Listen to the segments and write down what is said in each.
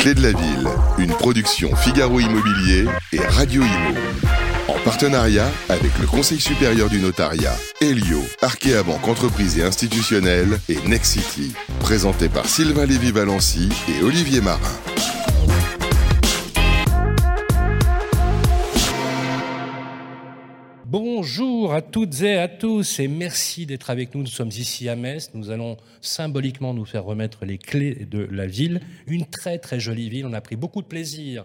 clés de la ville, une production Figaro Immobilier et Radio Imo. En partenariat avec le Conseil supérieur du notariat, Elio, Arkea Banque Entreprise et Institutionnelle et Nexity. Présenté par Sylvain Lévy-Valency et Olivier Marin. Bonjour à toutes et à tous et merci d'être avec nous. Nous sommes ici à Metz. Nous allons symboliquement nous faire remettre les clés de la ville. Une très très jolie ville. On a pris beaucoup de plaisir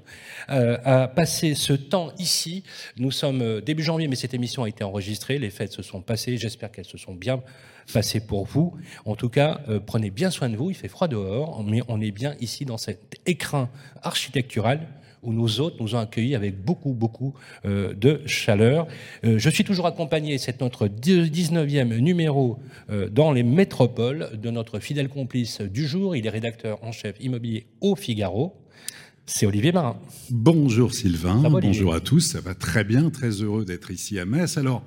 euh, à passer ce temps ici. Nous sommes euh, début janvier, mais cette émission a été enregistrée. Les fêtes se sont passées. J'espère qu'elles se sont bien passées pour vous. En tout cas, euh, prenez bien soin de vous. Il fait froid dehors, mais on est bien ici dans cet écrin architectural où nous autres nous ont accueillis avec beaucoup, beaucoup euh, de chaleur. Euh, je suis toujours accompagné, c'est notre 19e numéro euh, dans les métropoles de notre fidèle complice du jour. Il est rédacteur en chef immobilier au Figaro. C'est Olivier Marin. Bonjour Sylvain, bonjour à tous, ça va très bien, très heureux d'être ici à Metz. Alors,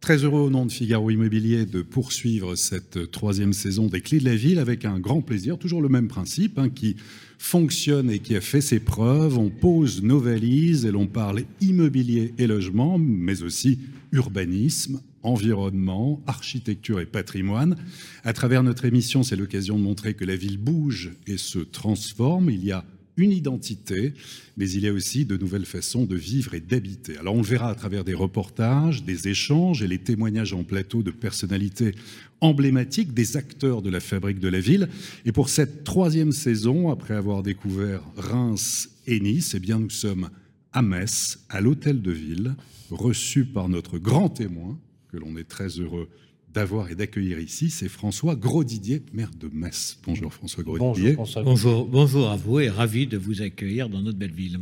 Très heureux au nom de Figaro Immobilier de poursuivre cette troisième saison des Clés de la Ville avec un grand plaisir, toujours le même principe hein, qui fonctionne et qui a fait ses preuves. On pose nos valises et l'on parle immobilier et logement, mais aussi urbanisme, environnement, architecture et patrimoine. À travers notre émission, c'est l'occasion de montrer que la ville bouge et se transforme. Il y a une identité, mais il y a aussi de nouvelles façons de vivre et d'habiter. Alors on le verra à travers des reportages, des échanges et les témoignages en plateau de personnalités emblématiques, des acteurs de la fabrique de la ville. Et pour cette troisième saison, après avoir découvert Reims et Nice, eh bien nous sommes à Metz, à l'hôtel de ville, reçus par notre grand témoin, que l'on est très heureux d'avoir et d'accueillir ici, c'est François Grosdidier, maire de Metz. Bonjour François Grosdidier. Bonjour, bonjour, à vous et ravi de vous accueillir dans notre belle ville.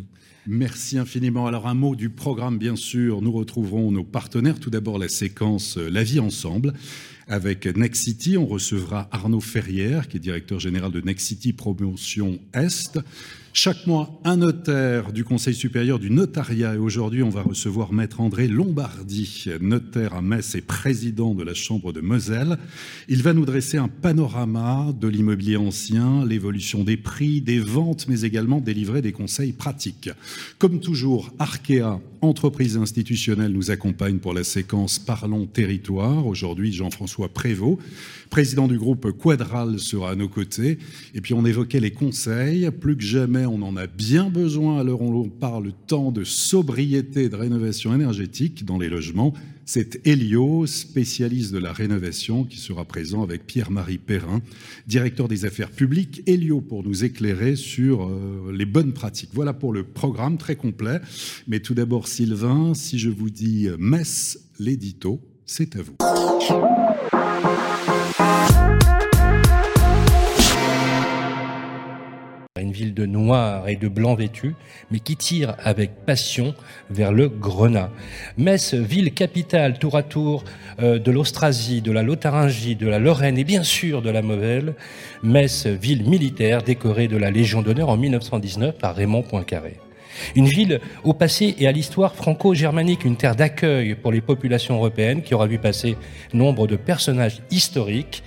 Merci infiniment. Alors un mot du programme, bien sûr. Nous retrouverons nos partenaires. Tout d'abord la séquence euh, La vie ensemble. Avec Next City, on recevra Arnaud Ferrière, qui est directeur général de Next City Promotion Est. Chaque mois, un notaire du Conseil supérieur du notariat. Et aujourd'hui, on va recevoir Maître André Lombardi, notaire à Metz et président de la Chambre de Moselle. Il va nous dresser un panorama de l'immobilier ancien, l'évolution des prix, des ventes, mais également délivrer des conseils pratiques. Comme toujours, Arkea, entreprise institutionnelle, nous accompagne pour la séquence Parlons territoire. Aujourd'hui, Jean-François Prévost, président du groupe Quadral, sera à nos côtés. Et puis, on évoquait les conseils. Plus que jamais, on en a bien besoin où l'on parle tant de sobriété de rénovation énergétique dans les logements. C'est Elio, spécialiste de la rénovation, qui sera présent avec Pierre-Marie Perrin, directeur des affaires publiques. Elio pour nous éclairer sur euh, les bonnes pratiques. Voilà pour le programme très complet. Mais tout d'abord, Sylvain, si je vous dis Metz, l'édito, c'est à vous. Ville de noir et de blanc vêtu, mais qui tire avec passion vers le Grenat. Metz, ville capitale tour à tour euh, de l'Austrasie, de la Lotharingie, de la Lorraine et bien sûr de la Moselle. Metz, ville militaire décorée de la Légion d'honneur en 1919 par Raymond Poincaré. Une ville au passé et à l'histoire franco-germanique, une terre d'accueil pour les populations européennes qui aura vu passer nombre de personnages historiques,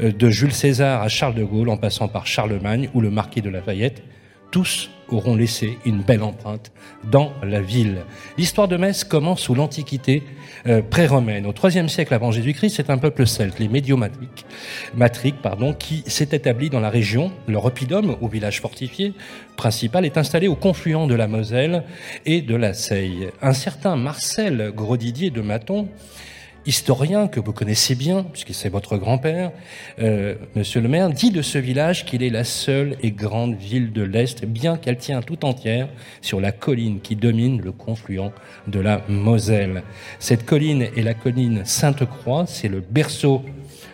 euh, de Jules César à Charles de Gaulle en passant par Charlemagne ou le marquis de Lafayette. Tous auront laissé une belle empreinte dans la ville. L'histoire de Metz commence sous l'Antiquité euh, pré-romaine. Au IIIe siècle avant Jésus-Christ, c'est un peuple celte, les Médiomatriques, matriques, pardon, qui s'est établi dans la région. Leur oppidum, au village fortifié principal, est installé au confluent de la Moselle et de la Seille. Un certain Marcel Grodidier de Maton historien que vous connaissez bien, puisque c'est votre grand-père, euh, Monsieur le maire, dit de ce village qu'il est la seule et grande ville de l'Est, bien qu'elle tient tout entière sur la colline qui domine le confluent de la Moselle. Cette colline est la colline Sainte-Croix, c'est le berceau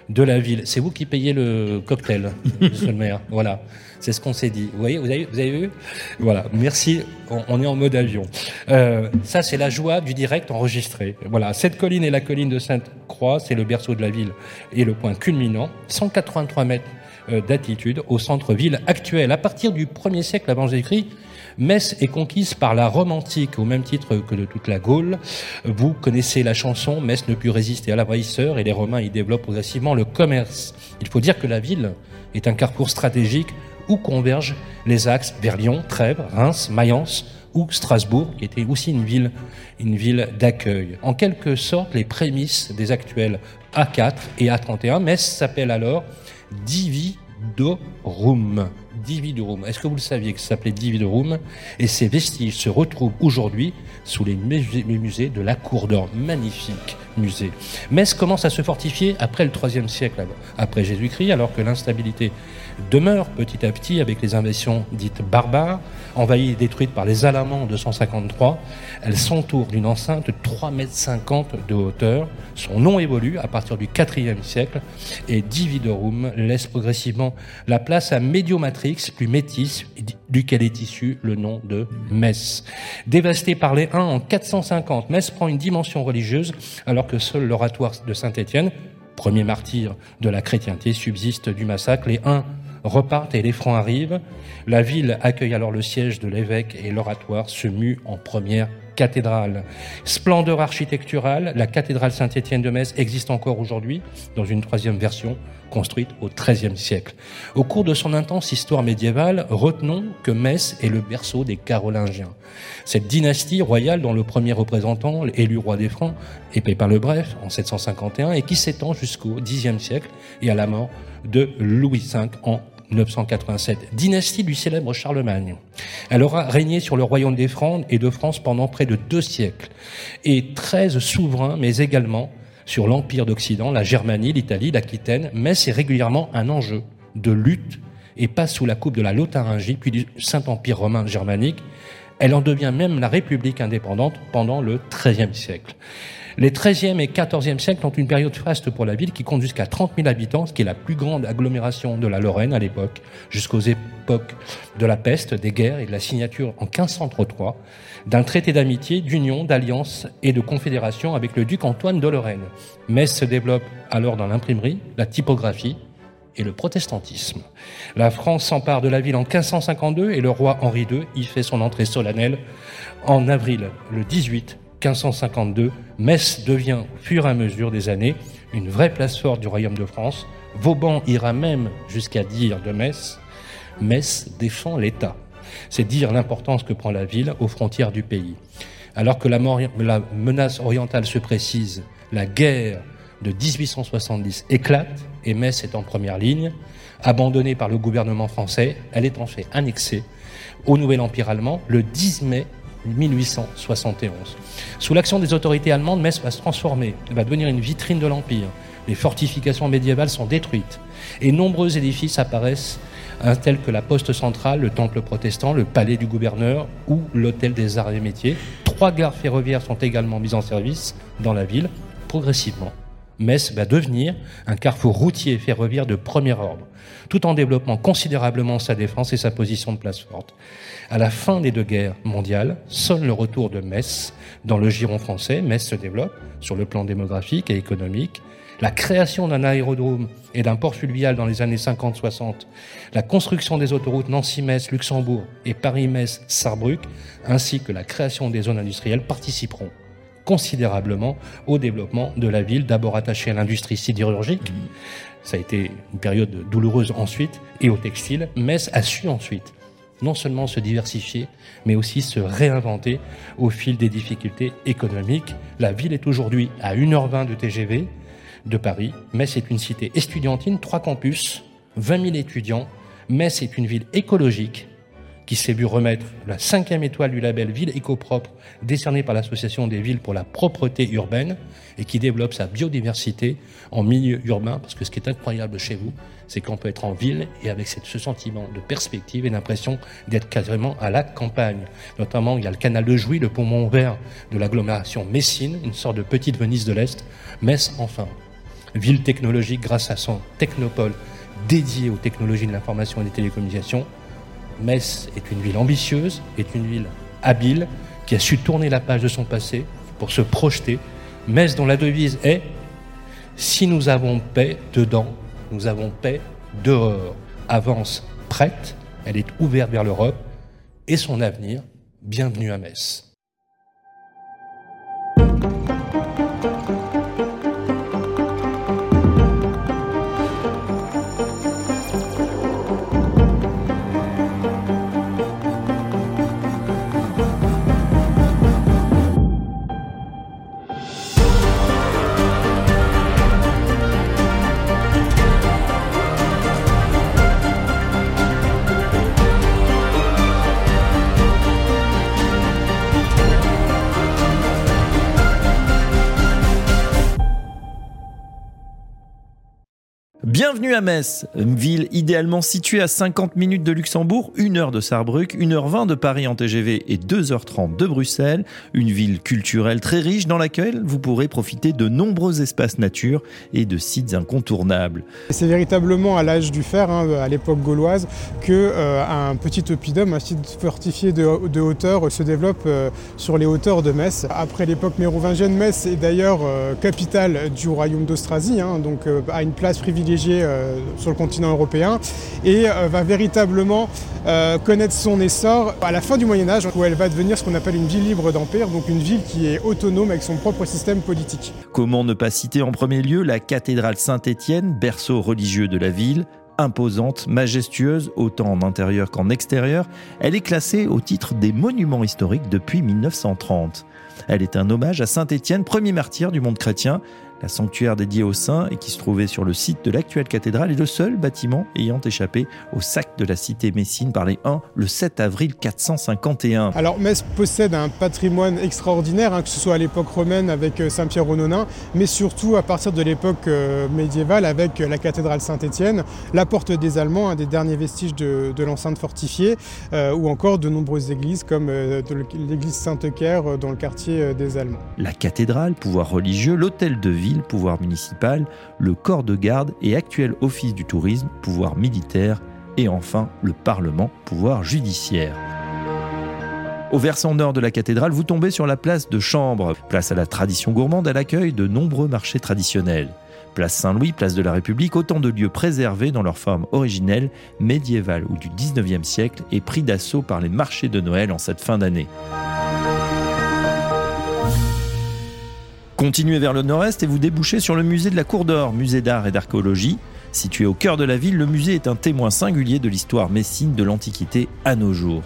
de la ville. C'est vous qui payez le cocktail, Monsieur le maire. Voilà. C'est ce qu'on s'est dit. Vous voyez, vous avez, vu? Voilà, merci, on, est en mode avion. Euh, ça, c'est la joie du direct enregistré. Voilà, cette colline est la colline de Sainte-Croix, c'est le berceau de la ville et le point culminant, 183 mètres euh, d'altitude au centre-ville actuel. À partir du 1er siècle avant Jésus-Christ, Metz est conquise par la Rome antique, au même titre que de toute la Gaule. Vous connaissez la chanson, Metz ne put résister à l'envahisseur et les Romains y développent progressivement le commerce. Il faut dire que la ville est un carrefour stratégique où convergent les axes vers Lyon, Trèbes, Reims, Mayence ou Strasbourg, qui était aussi une ville, une ville d'accueil. En quelque sorte, les prémices des actuels A4 et A31. Metz s'appelle alors Dividorum. Dividorum. Est-ce que vous le saviez que ça s'appelait Dividorum Et ces vestiges se retrouvent aujourd'hui sous les musées de la Cour d'Or. Magnifique musée. Metz commence à se fortifier après le IIIe siècle après Jésus-Christ, alors que l'instabilité demeure petit à petit avec les invasions dites barbares, envahies et détruites par les Alamans en 253. Elle s'entoure d'une enceinte de 3,50 mètres de hauteur. Son nom évolue à partir du IVe siècle et Dividorum laisse progressivement la place à Mediomatrix, plus métis, duquel est issu le nom de Metz. Dévasté par les Huns en 450, Metz prend une dimension religieuse alors que seul l'oratoire de Saint-Étienne, premier martyr de la chrétienté, subsiste du massacre. Les Huns repartent et les Francs arrivent. La ville accueille alors le siège de l'évêque et l'oratoire se mue en première cathédrale. Splendeur architecturale, la cathédrale Saint-Étienne de Metz existe encore aujourd'hui dans une troisième version construite au XIIIe siècle. Au cours de son intense histoire médiévale, retenons que Metz est le berceau des Carolingiens. Cette dynastie royale dont le premier représentant, élu roi des Francs, est Pépin le Bref en 751 et qui s'étend jusqu'au Xe siècle et à la mort de Louis V en 987, dynastie du célèbre Charlemagne. Elle aura régné sur le royaume des Francs et de France pendant près de deux siècles, et treize souverains, mais également sur l'Empire d'Occident, la Germanie, l'Italie, l'Aquitaine, mais c'est régulièrement un enjeu de lutte et passe sous la coupe de la Lotharingie, puis du Saint-Empire romain germanique. Elle en devient même la République indépendante pendant le XIIIe siècle. Les 13e et 14e siècles ont une période faste pour la ville qui compte jusqu'à 30 000 habitants, ce qui est la plus grande agglomération de la Lorraine à l'époque, jusqu'aux époques de la peste, des guerres et de la signature en 1503 d'un traité d'amitié, d'union, d'alliance et de confédération avec le duc Antoine de Lorraine. Metz se développe alors dans l'imprimerie, la typographie et le protestantisme. La France s'empare de la ville en 1552 et le roi Henri II y fait son entrée solennelle en avril le 18 1552, Metz devient, au fur et à mesure des années, une vraie place forte du royaume de France. Vauban ira même jusqu'à dire de Metz, Metz défend l'État. C'est dire l'importance que prend la ville aux frontières du pays. Alors que la, la menace orientale se précise, la guerre de 1870 éclate et Metz est en première ligne. Abandonnée par le gouvernement français, elle est en fait annexée au nouvel empire allemand le 10 mai 1871. Sous l'action des autorités allemandes, Metz va se transformer, va devenir une vitrine de l'Empire. Les fortifications médiévales sont détruites et nombreux édifices apparaissent hein, tels que la poste centrale, le temple protestant, le palais du gouverneur ou l'hôtel des arts et métiers. Trois gares ferroviaires sont également mises en service dans la ville. Progressivement, Metz va devenir un carrefour routier et ferroviaire de premier ordre, tout en développant considérablement sa défense et sa position de place forte. À la fin des deux guerres mondiales, sonne le retour de Metz dans le giron français. Metz se développe sur le plan démographique et économique. La création d'un aérodrome et d'un port fluvial dans les années 50-60, la construction des autoroutes Nancy-Metz, Luxembourg et Paris-Metz, Sarrebruck, ainsi que la création des zones industrielles participeront considérablement au développement de la ville, d'abord attachée à l'industrie sidérurgique. Ça a été une période douloureuse ensuite, et au textile. Metz a su ensuite non seulement se diversifier, mais aussi se réinventer au fil des difficultés économiques. La ville est aujourd'hui à 1h20 de TGV de Paris. Metz est une cité estudiantine, trois campus, 20 000 étudiants. Metz est une ville écologique qui s'est vu remettre la cinquième étoile du label Ville éco-propre décerné par l'Association des villes pour la propreté urbaine et qui développe sa biodiversité en milieu urbain parce que ce qui est incroyable chez vous, c'est qu'on peut être en ville et avec ce sentiment de perspective et l'impression d'être quasiment à la campagne. Notamment, il y a le canal de Jouy, le pont Montvert de l'agglomération Messine, une sorte de petite Venise de l'Est. Metz, enfin, ville technologique grâce à son technopole dédié aux technologies de l'information et des télécommunications, Metz est une ville ambitieuse, est une ville habile, qui a su tourner la page de son passé pour se projeter. Metz dont la devise est Si nous avons paix dedans, nous avons paix dehors. Avance prête, elle est ouverte vers l'Europe et son avenir. Bienvenue à Metz. Bienvenue à Metz, une ville idéalement située à 50 minutes de Luxembourg, 1 heure de Sarrebruck, 1 h 20 de Paris en TGV et 2h30 de Bruxelles. Une ville culturelle très riche dans laquelle vous pourrez profiter de nombreux espaces nature et de sites incontournables. C'est véritablement à l'âge du fer, hein, à l'époque gauloise, que euh, un petit oppidum, un site fortifié de, hauteur, se développe euh, sur les hauteurs de Metz. Après l'époque mérovingienne, Metz est d'ailleurs euh, capitale du royaume d'Austrasie, hein, donc a une place privilégiée sur le continent européen et va véritablement connaître son essor à la fin du Moyen Âge, où elle va devenir ce qu'on appelle une ville libre d'empire, donc une ville qui est autonome avec son propre système politique. Comment ne pas citer en premier lieu la cathédrale Saint-Étienne, berceau religieux de la ville imposante, majestueuse, autant en intérieur qu'en extérieur, elle est classée au titre des monuments historiques depuis 1930. Elle est un hommage à Saint Étienne, premier martyr du monde chrétien, la sanctuaire dédiée aux saints et qui se trouvait sur le site de l'actuelle cathédrale est le seul bâtiment ayant échappé au sac de la cité Messine par les Huns le 7 avril 451. Alors Metz possède un patrimoine extraordinaire, hein, que ce soit à l'époque romaine avec euh, Saint-Pierre aux Nonains, mais surtout à partir de l'époque euh, médiévale avec la cathédrale Saint-Étienne, la porte des Allemands, un des derniers vestiges de, l'enceinte fortifiée, euh, ou encore de nombreuses églises comme l'église Sainte-Caire dans le quartier des Allemands. La cathédrale, pouvoir religieux, l'hôtel de ville, pouvoir municipal, le corps de garde et actuel office du tourisme, pouvoir militaire, et enfin le Parlement, pouvoir judiciaire. Au versant nord de la cathédrale, vous tombez sur la place de Chambre, place à la tradition gourmande à l'accueil de nombreux marchés traditionnels. Place Saint-Louis, place de la République, autant de lieux préservés dans leur forme originelle, médiévale ou du 19e siècle et pris d'assaut par les marchés de Noël en cette fin d'année. Continuez vers le nord-est et vous débouchez sur le musée de la Cour d'Or, musée d'art et d'archéologie. Situé au cœur de la ville, le musée est un témoin singulier de l'histoire messine de l'Antiquité à nos jours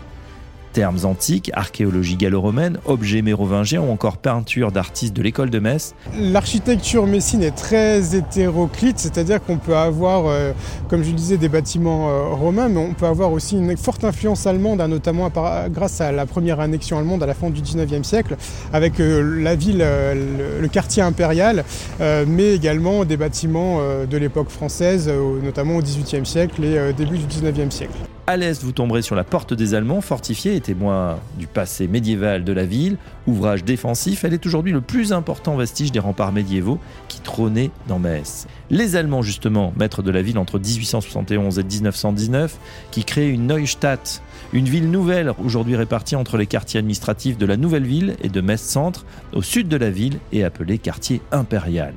termes antiques, archéologie gallo-romaine, objets mérovingiens ou encore peinture d'artistes de l'école de Metz. L'architecture messine est très hétéroclite, c'est-à-dire qu'on peut avoir, euh, comme je le disais, des bâtiments euh, romains, mais on peut avoir aussi une forte influence allemande, hein, notamment grâce à la première annexion allemande à la fin du 19e siècle, avec euh, la ville, le, quartier impérial, mais également des bâtiments de l'époque française, notamment au 18e siècle et début du 19e siècle. À l'est, vous tomberez sur la porte des Allemands, fortifiée et témoin du passé médiéval de la ville. Ouvrage défensif, elle est aujourd'hui le plus important vestige des remparts médiévaux qui trônaient dans Metz. Les Allemands, justement, maîtres de la ville entre 1871 et 1919, qui créent une Neustadt, une ville nouvelle aujourd'hui répartie entre les quartiers administratifs de la nouvelle ville et de Metz-Centre, au sud de la ville et appelée quartier impérial.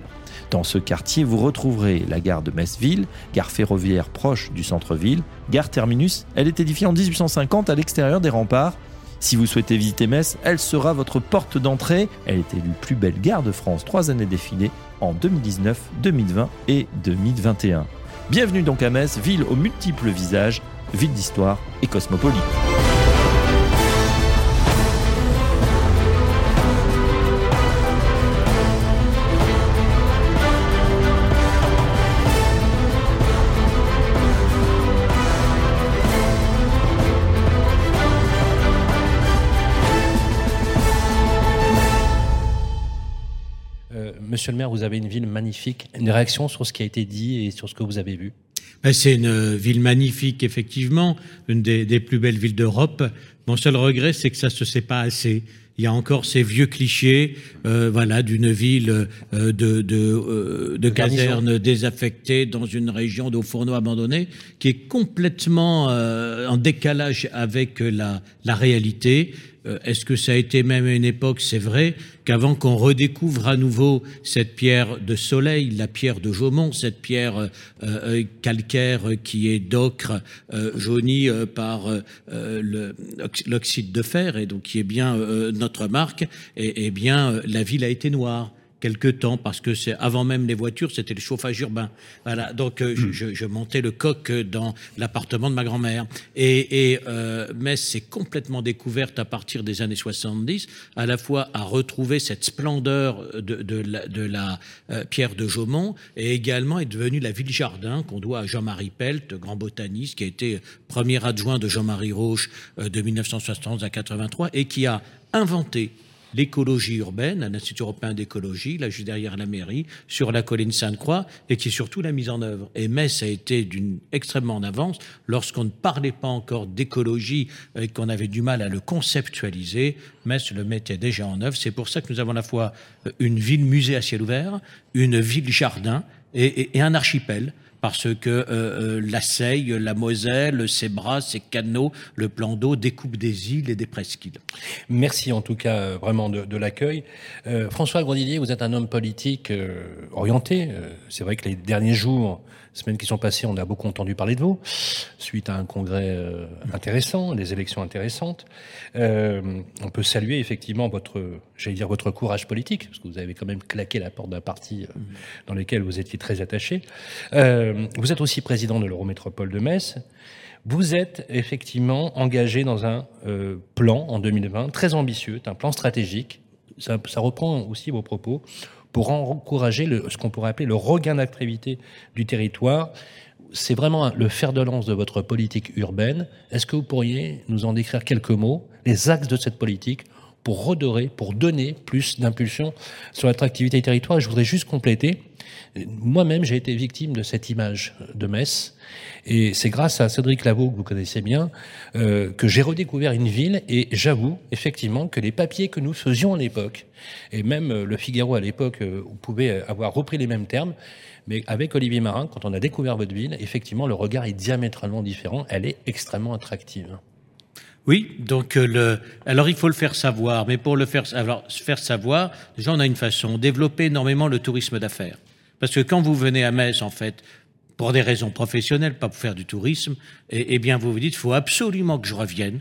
Dans ce quartier, vous retrouverez la gare de Metz-Ville, gare ferroviaire proche du centre-ville, gare terminus. Elle est édifiée en 1850 à l'extérieur des remparts. Si vous souhaitez visiter Metz, elle sera votre porte d'entrée. Elle est élue plus belle gare de France trois années défilées en 2019, 2020 et 2021. Bienvenue donc à Metz, ville aux multiples visages, ville d'histoire et cosmopolite. Monsieur le maire, vous avez une ville magnifique. Une réaction sur ce qui a été dit et sur ce que vous avez vu? Ben, C'est une euh, ville magnifique, effectivement, une des, plus belles villes d'Europe. Mon seul regret, c'est que ça se sait pas assez. Il y a encore ces vieux clichés, euh, voilà, d'une ville euh, de, de, de casernes désaffectées dans une région d'eau fourneaux abandonnée, qui est complètement en décalage avec la, la réalité. Euh, est-ce que ça a été même à une époque, c'est vrai, qu'avant qu'on redécouvre à nouveau cette pierre de soleil, la pierre de Jaumont, cette pierre euh, euh, calcaire qui est d'ocre jaunie par l'oxyde de fer et donc qui est bien notre marque, et, et bien la ville a été noire quelque temps parce que c'est avant même les voitures, c'était le chauffage urbain. Voilà, donc euh, hmm. je, je, montais le coq dans l'appartement de ma grand-mère. Et, et euh, Metz s'est complètement découverte à partir des années 70, à la fois à retrouver cette splendeur de, de la, de la euh, pierre de Jaumont et également est devenue la ville jardin qu'on doit à Jean-Marie Pelt, grand botaniste qui a été premier adjoint de Jean-Marie Roche de 1971 à 83 et qui a inventé l'écologie urbaine, un institut européen d'écologie, là juste derrière la mairie, sur la colline Sainte-Croix, et qui est surtout la mise en œuvre. Et Metz a été d'une extrêmement en avance lorsqu'on ne parlait pas encore d'écologie et qu'on avait du mal à le conceptualiser. Metz le mettait déjà en œuvre. C'est pour ça que nous avons à la fois une ville musée à ciel ouvert, une ville jardin et un archipel parce que euh, euh, la Seille, la Moselle, ses bras, ses canaux, le plan d'eau découpent des îles et des presqu'îles. Merci en tout cas euh, vraiment de, l'accueil. François Grandillier, vous êtes un homme politique orienté. C'est vrai que les derniers jours semaines qui sont passées, on a beaucoup entendu parler de vous, suite à un congrès euh, intéressant, des élections intéressantes. Euh, on peut saluer effectivement votre, j'allais dire votre courage politique, parce que vous avez quand même claqué la porte d'un parti euh, dans lequel vous étiez très attaché. vous êtes aussi président de l'Eurométropole de Metz. Vous êtes effectivement engagé dans un plan en 2020 très ambitieux, un plan stratégique. Ça, ça reprend aussi vos propos pour encourager ce qu'on pourrait appeler le regain d'activité du territoire. C'est vraiment le fer de lance de votre politique urbaine. Est-ce que vous pourriez nous en décrire quelques mots, les axes de cette politique pour redorer, pour donner plus d'impulsion sur l'attractivité du territoire. je voudrais juste compléter. Moi-même, j'ai été victime de cette image de Metz. Et c'est grâce à Cédric Lavaux, que vous connaissez bien, euh, que j'ai redécouvert une ville. Et j'avoue, effectivement, que les papiers que nous faisions à l'époque, et même euh, le Figaro à l'époque, euh, pouvait avoir repris les mêmes termes. Mais avec Olivier Marin, quand on a découvert votre ville, effectivement, le regard est diamétralement différent. Elle est extrêmement attractive. Oui, donc euh, le, alors il faut le faire savoir, mais pour le faire, alors, faire savoir, déjà on a une façon, développer énormément le tourisme d'affaires. Parce que quand vous venez à Metz, en fait, pour des raisons professionnelles, pas pour faire du tourisme, eh, eh bien vous vous dites, il faut absolument que je revienne,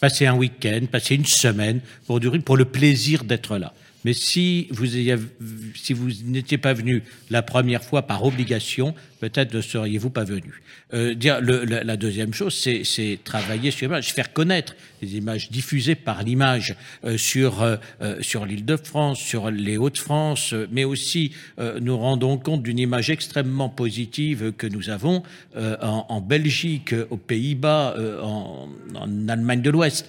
passer un week-end, passer une semaine pour, pour le plaisir d'être là. Mais si vous, si vous n'étiez pas venu la première fois par obligation, peut-être ne seriez-vous pas venu. Euh, la, deuxième chose, c'est travailler sur l'image, faire connaître les images diffusées par l'image euh, sur, euh, sur l'île de France, sur les Hauts-de-France, mais aussi nous rendons compte d'une image extrêmement positive que nous avons en, Belgique, aux Pays-Bas, en, Allemagne de l'Ouest,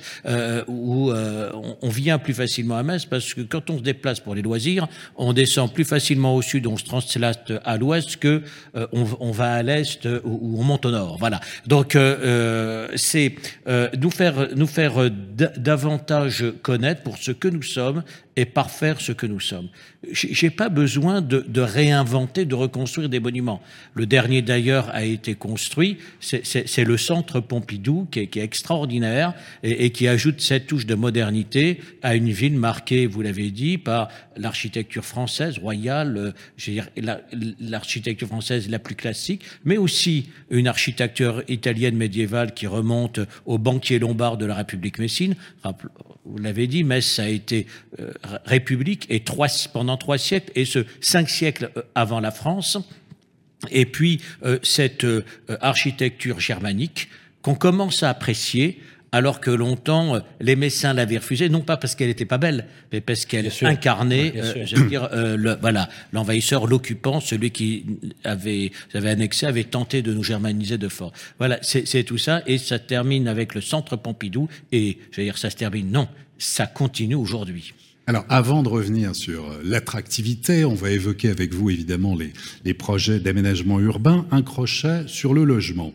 où on, vient plus facilement à Metz parce que quand on se déplace pour les loisirs, on descend plus facilement au sud, on se translate à l'ouest que on, va à l'est ou, on monte au nord. Voilà. Donc euh, euh, c'est euh, nous faire nous faire davantage connaître pour ce que nous sommes et parfaire ce que nous sommes. J'ai pas besoin de, de, réinventer, de reconstruire des monuments. Le dernier d'ailleurs a été construit, c'est le centre Pompidou qui est, qui est extraordinaire et, qui ajoute cette touche de modernité à une ville marquée, vous l'avez dit, par l'architecture française royale, l'architecture française la plus classique, mais aussi une architecture italienne médiévale qui remonte aux banquiers lombards de la République messine. Vous l'avez dit, Metz a été euh, république pendant trois siècles et ce cinq siècles euh, avant la France. Et puis euh, cette architecture germanique qu'on commence à apprécier alors que longtemps les Messins l'avaient refusée, non pas parce qu'elle n'était pas belle, mais parce qu'elle incarnait, je veux dire, le, voilà, l'envahisseur, l'occupant, celui qui avait, avait annexé, avait tenté de nous germaniser de fort. Voilà, c'est tout ça, et ça termine avec le Centre Pompidou, et je veux dire, ça se termine, non, ça continue aujourd'hui. Alors, avant de revenir sur euh, l'attractivité, on va évoquer avec vous évidemment les, les projets d'aménagement urbain, un crochet sur le logement.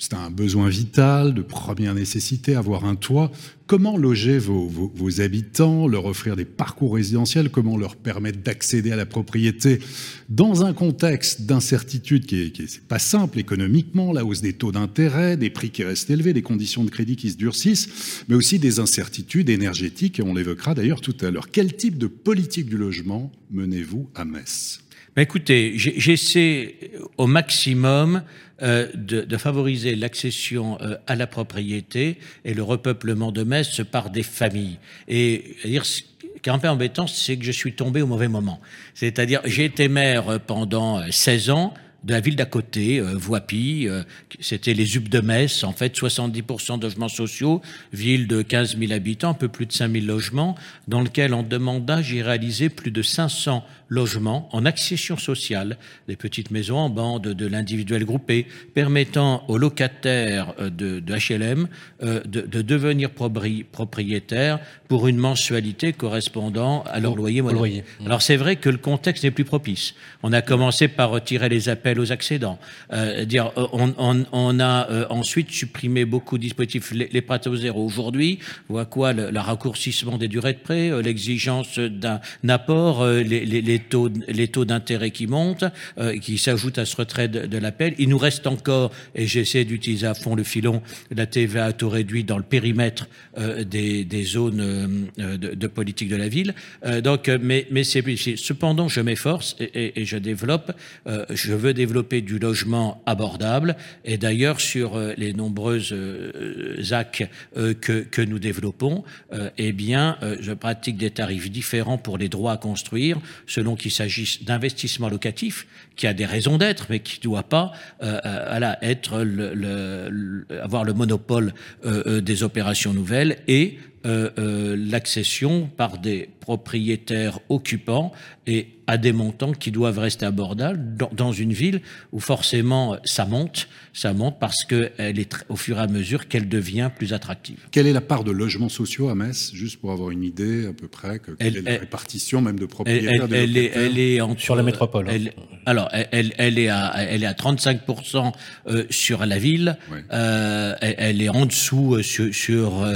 C'est un besoin vital, de première nécessité, avoir un toit. Comment loger vos, habitants, leur offrir des parcours résidentiels, comment leur permettre d'accéder à la propriété? Dans un contexte d'incertitude qui est, qui est pas simple économiquement, la hausse des taux d'intérêt, des prix qui restent élevés, des conditions de crédit qui se durcissent, mais aussi des incertitudes énergétiques, et on l'évoquera d'ailleurs tout à l'heure. Quel type de politique du logement menez-vous à Metz? Ben Écoutez, j'essaie au maximum euh, de, favoriser l'accession euh, à la propriété et le repeuplement de Metz par des familles. Et dire qui est un peu embêtant, c'est que je suis tombé au mauvais moment. C'est-à-dire, j'ai été maire pendant 16 ans, de la ville d'à côté, euh, Voipy, euh, c'était les UP de Metz, en fait 70% de logements sociaux, ville de 15 000 habitants, un peu plus de 5 000 logements, dans lequel en demandage j'ai réalisé plus de 500 logements en accession sociale, des petites maisons en bande, de l'individuel groupé, permettant aux locataires euh, de, de HLM euh, de, de, devenir propriétaires pour une mensualité correspondant à leur loyer moyen. Alors c'est vrai que le contexte n'est plus propice. On a commencé par retirer les appels aux accédants. Euh, dire, on, on, on a ensuite supprimé beaucoup de dispositifs, les, les prêts au zéro. Aujourd'hui, voit quoi? Le, le, raccourcissement des durées de prêt, l'exigence d'un apport, les, les, les, les taux d'intérêt qui montent, qui s'ajoutent à ce retrait de, l'appel. Il nous reste encore, et j'essaie d'utiliser à fond le filon, la TVA à taux réduit dans le périmètre euh, des, zones euh, de, politique de la ville. Euh, donc, mais, cependant, je m'efforce et, je développe. Euh, je veux développer du logement abordable. Et d'ailleurs, sur les nombreuses ZAC que, que nous développons, eh bien, je pratique des tarifs différents pour les droits à construire, selon qu'il s'agisse d'investissement locatif, qui a des raisons d'être, mais qui ne doit pas euh, le, avoir le monopole euh, euh, des opérations nouvelles et euh, euh, l'accession par des propriétaires occupants et à des montants qui doivent rester abordables dans, dans une ville où forcément ça monte, ça monte parce qu'elle est au fur et à mesure qu'elle devient plus attractive. Quelle est la part de logements sociaux à Metz, juste pour avoir une idée à peu près, que, quelle elle, est la elle, répartition même de propriétaires Elle, elle, est, elle est en, sur la métropole. Elle, alors, elle, elle, est à, elle est à 35% euh, sur la ville, ouais. euh, elle, est en dessous sur, sur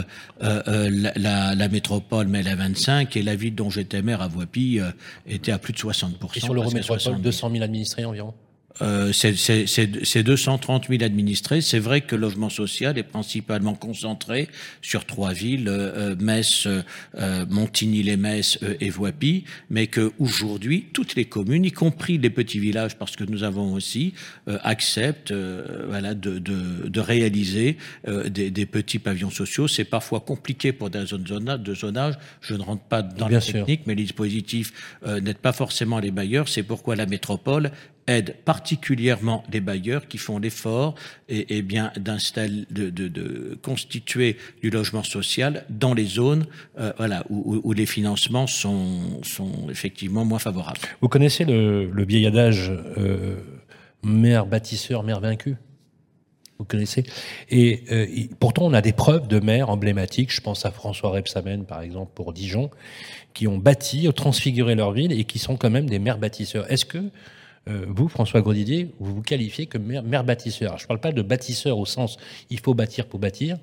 euh, euh, la, la, la, métropole, mais elle à 25, et la ville dont j'étais maire à Voipy euh, était à plus de 60%. Et sur l'Eurométropole, 200 000 administrés environ euh, c'est 230 000 administrés. C'est vrai que le logement social est principalement concentré sur trois villes, euh, Metz, euh, Montigny-les-Metz euh, et Voipy, mais que aujourd'hui toutes les communes, y compris les petits villages, parce que nous avons aussi, euh, acceptent euh, voilà, de, de, de réaliser des, des, petits pavillons sociaux. C'est parfois compliqué pour des zones de zonage. Je ne rentre pas dans Bien la technique, mais les dispositifs n'aident pas forcément les bailleurs. C'est pourquoi la métropole aide particulièrement les bailleurs qui font l'effort et, bien d'installer, de, constituer du logement social dans les zones, euh, voilà, où, les financements sont, effectivement moins favorables. Vous connaissez le, le vieil adage euh, maire bâtisseur, maire vaincu vous connaissez? Et euh, pourtant, on a des preuves de maires emblématiques. Je pense à François Rebsamen, par exemple, pour Dijon, qui ont bâti, transfiguré leur ville et qui sont quand même des maires bâtisseurs. Est-ce que euh, vous, François Grosdidier, vous vous qualifiez comme maire, maire bâtisseur. je ne parle pas de bâtisseur au sens il faut bâtir pour bâtir,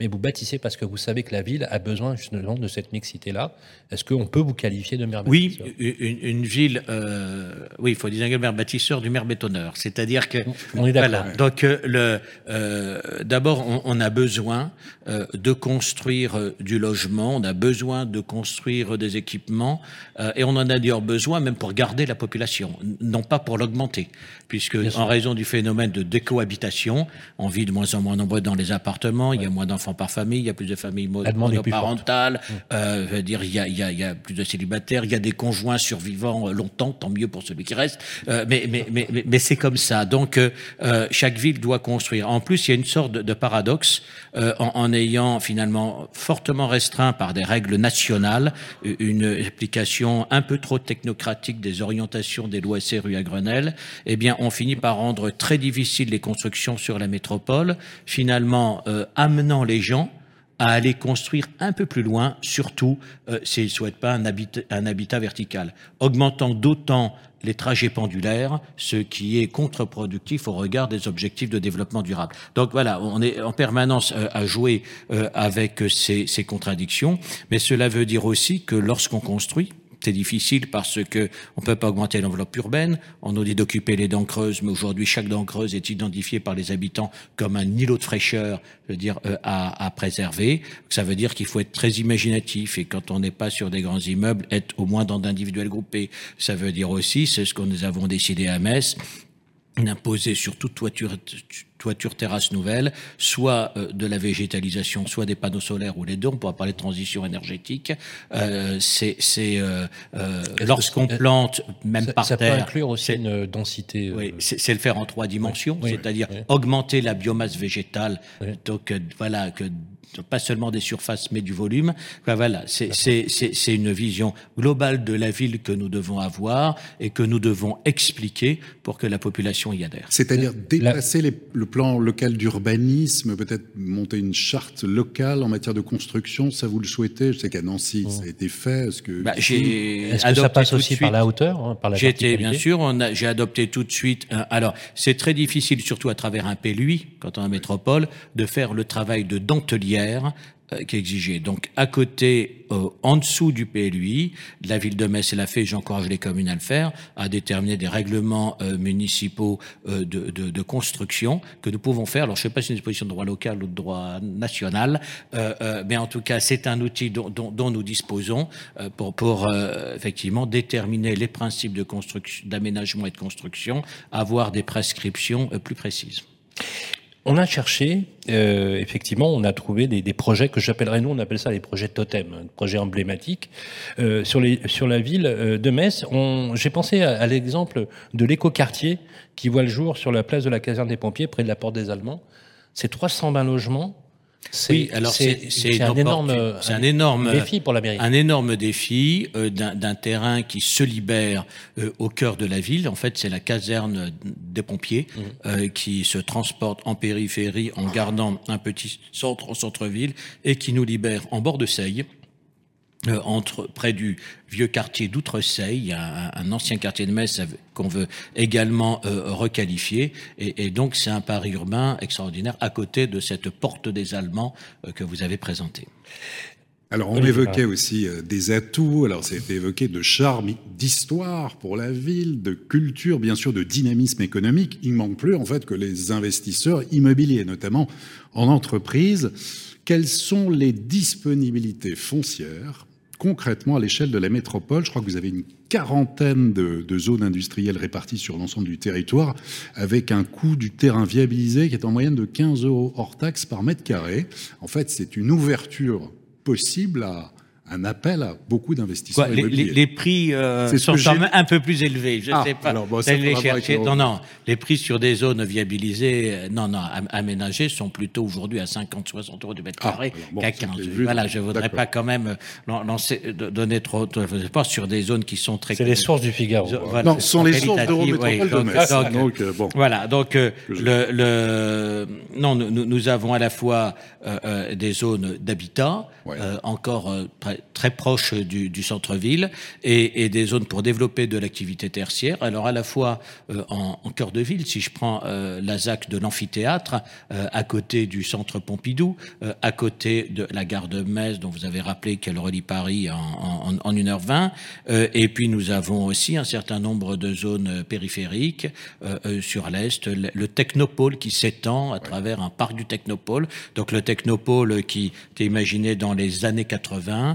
mais vous bâtissez parce que vous savez que la ville a besoin justement de cette mixité-là. Est-ce qu'on peut vous qualifier de maire bâtisseur? Oui, une, une ville, euh, oui, il faut distinguer le maire bâtisseur du maire bétonneur. C'est-à-dire que. On est d'accord. Voilà. Donc, euh, le, euh, d'abord, on, on, a besoin de construire du logement, on a besoin de construire des équipements, et on en a d'ailleurs besoin même pour garder la population, non pas pour l'augmenter, puisque en raison du phénomène de décohabitation, on vit de moins en moins nombreux dans les appartements, ouais. il y a moins d'enfants par famille, il y a plus de familles monoparentales, euh, dire il y, a, il, y a, il y a plus de célibataires, il y a des conjoints survivants longtemps, tant mieux pour celui qui reste, euh, mais, mais, mais, mais, mais c'est comme ça. Donc euh, chaque ville doit construire. En plus, il y a une sorte de, de paradoxe euh, en, en, ayant finalement fortement restreint par des règles nationales une application un peu trop technocratique des orientations des lois SRU à Eh bien, on finit par rendre très difficile les constructions sur la métropole, finalement euh, amenant les gens à aller construire un peu plus loin, surtout euh, s'ils ne souhaitent pas un habitat, vertical, augmentant d'autant les trajets pendulaires, ce qui est contre-productif au regard des objectifs de développement durable. Donc voilà, on est en permanence euh, à jouer avec ces contradictions, mais cela veut dire aussi que lorsqu'on construit, c'est difficile parce que on peut pas augmenter l'enveloppe urbaine. On nous dit d'occuper les dents creuses, mais aujourd'hui chaque dent creuse est identifiée par les habitants comme un îlot de fraîcheur, je veux dire euh, à, à, préserver. Ça veut dire qu'il faut être très imaginatif et quand on n'est pas sur des grands immeubles, être au moins dans d'individuels groupés. Ça veut dire aussi, c'est ce que nous avons décidé à Metz, d'imposer sur toute toiture toiture terrasse nouvelle, soit euh, de la végétalisation, soit des panneaux solaires ou les deux. On pourra parler de transition énergétique. Euh, c'est euh, euh lorsqu'on plante, même ça, par ça terre. Ça peut inclure aussi une densité. Euh, oui, c'est le faire en trois dimensions, oui, c'est-à-dire oui, augmenter la biomasse végétale. Donc voilà que pas seulement des surfaces, mais du volume. voilà, c'est une vision globale de la ville que nous devons avoir et que nous devons expliquer pour que la population y adhère. C'est-à-dire déplacer le plan local d'urbanisme, peut-être monter une charte locale en matière de construction, ça vous le souhaitez? Je sais qu'à Nancy, ça a été fait. Est-ce que, bah, Est-ce que ça passe aussi par la hauteur, hein, par la J'ai bien sûr, j'ai adopté tout de suite. alors, c'est très difficile, surtout à travers un PLUI, quand on a métropole, de faire le travail de dentelière euh, qui exigé. Donc, à côté, euh, en dessous du PLUI, la ville de Metz l'a fait, j'encourage les communes à le faire, à déterminer des règlements euh, municipaux de, construction que nous pouvons faire. Alors, je ne sais pas si c'est une disposition de droit local ou de droit national, mais en tout cas, c'est un outil dont nous disposons pour, pour effectivement déterminer les principes de construction, d'aménagement et de construction, avoir des prescriptions plus précises. On a cherché, euh, effectivement, on a trouvé des, des projets que j'appellerais, nous, on appelle ça les projets totem, projets emblématiques, euh, sur la ville euh, de Metz. J'ai pensé à, à l'exemple de l'écoquartier qui voit le jour sur la place de la caserne des pompiers, près de la porte des Allemands. C'est 320 logements oui, alors c'est un énorme, c'est un énorme défi pour la mairie. Un énorme défi euh, d'un terrain qui se libère euh, au cœur de la ville. En fait, c'est la caserne des pompiers mmh. euh, qui se transporte en périphérie en gardant un petit centre au centre-ville et qui nous libère en bord de Seille entre près du vieux quartier d'Outreseille, il y a un, ancien quartier de Metz qu'on veut également euh, requalifier, et, et donc c'est un pari urbain extraordinaire à côté de cette porte des Allemands euh, que vous avez présentée. Alors on évoquait aussi des atouts, alors ça a été évoqué de charme, d'histoire pour la ville, de culture, bien sûr de dynamisme économique. Il manque plus en fait que les investisseurs immobiliers, notamment en entreprise. Quelles sont les disponibilités foncières concrètement à l'échelle de la métropole. Je crois que vous avez une quarantaine de, zones industrielles réparties sur l'ensemble du territoire, avec un coût du terrain viabilisé qui est en moyenne de 15 euros hors taxe par mètre carré. En fait, c'est une ouverture possible à, un appel à beaucoup d'investisseurs les, les, prix euh, sont un peu plus élevés. Je ne ah, sais pas. Alors, les chercher. Non, non. Les prix sur des zones viabilisées, euh, non, non, aménagées, sont plutôt aujourd'hui à 50, 60 euros du mètre ah, carré qu'à 15. Voilà, je voudrais pas quand même lancer, donner trop de pas sur des zones qui sont très. C'est les sources du Figaro. Voilà, non, ce sont les sources d'Eurométropole de Donc, euh, bon. Voilà, donc le, le, non, nous, nous, avons à la fois euh, des zones d'habitat, encore très très proche du, du centre-ville et, et, des zones pour développer de l'activité tertiaire. Alors à la fois euh, en, en, cœur de ville, si je prends euh, la ZAC de l'amphithéâtre, euh, à côté du centre Pompidou, euh, à côté de la gare de Metz, dont vous avez rappelé qu'elle relie Paris en, en, en 1h20, et puis nous avons aussi un certain nombre de zones périphériques sur l'Est, le, le, technopôle qui s'étend à travers un parc du technopôle. Donc le technopôle qui était imaginé dans les années 80, euh,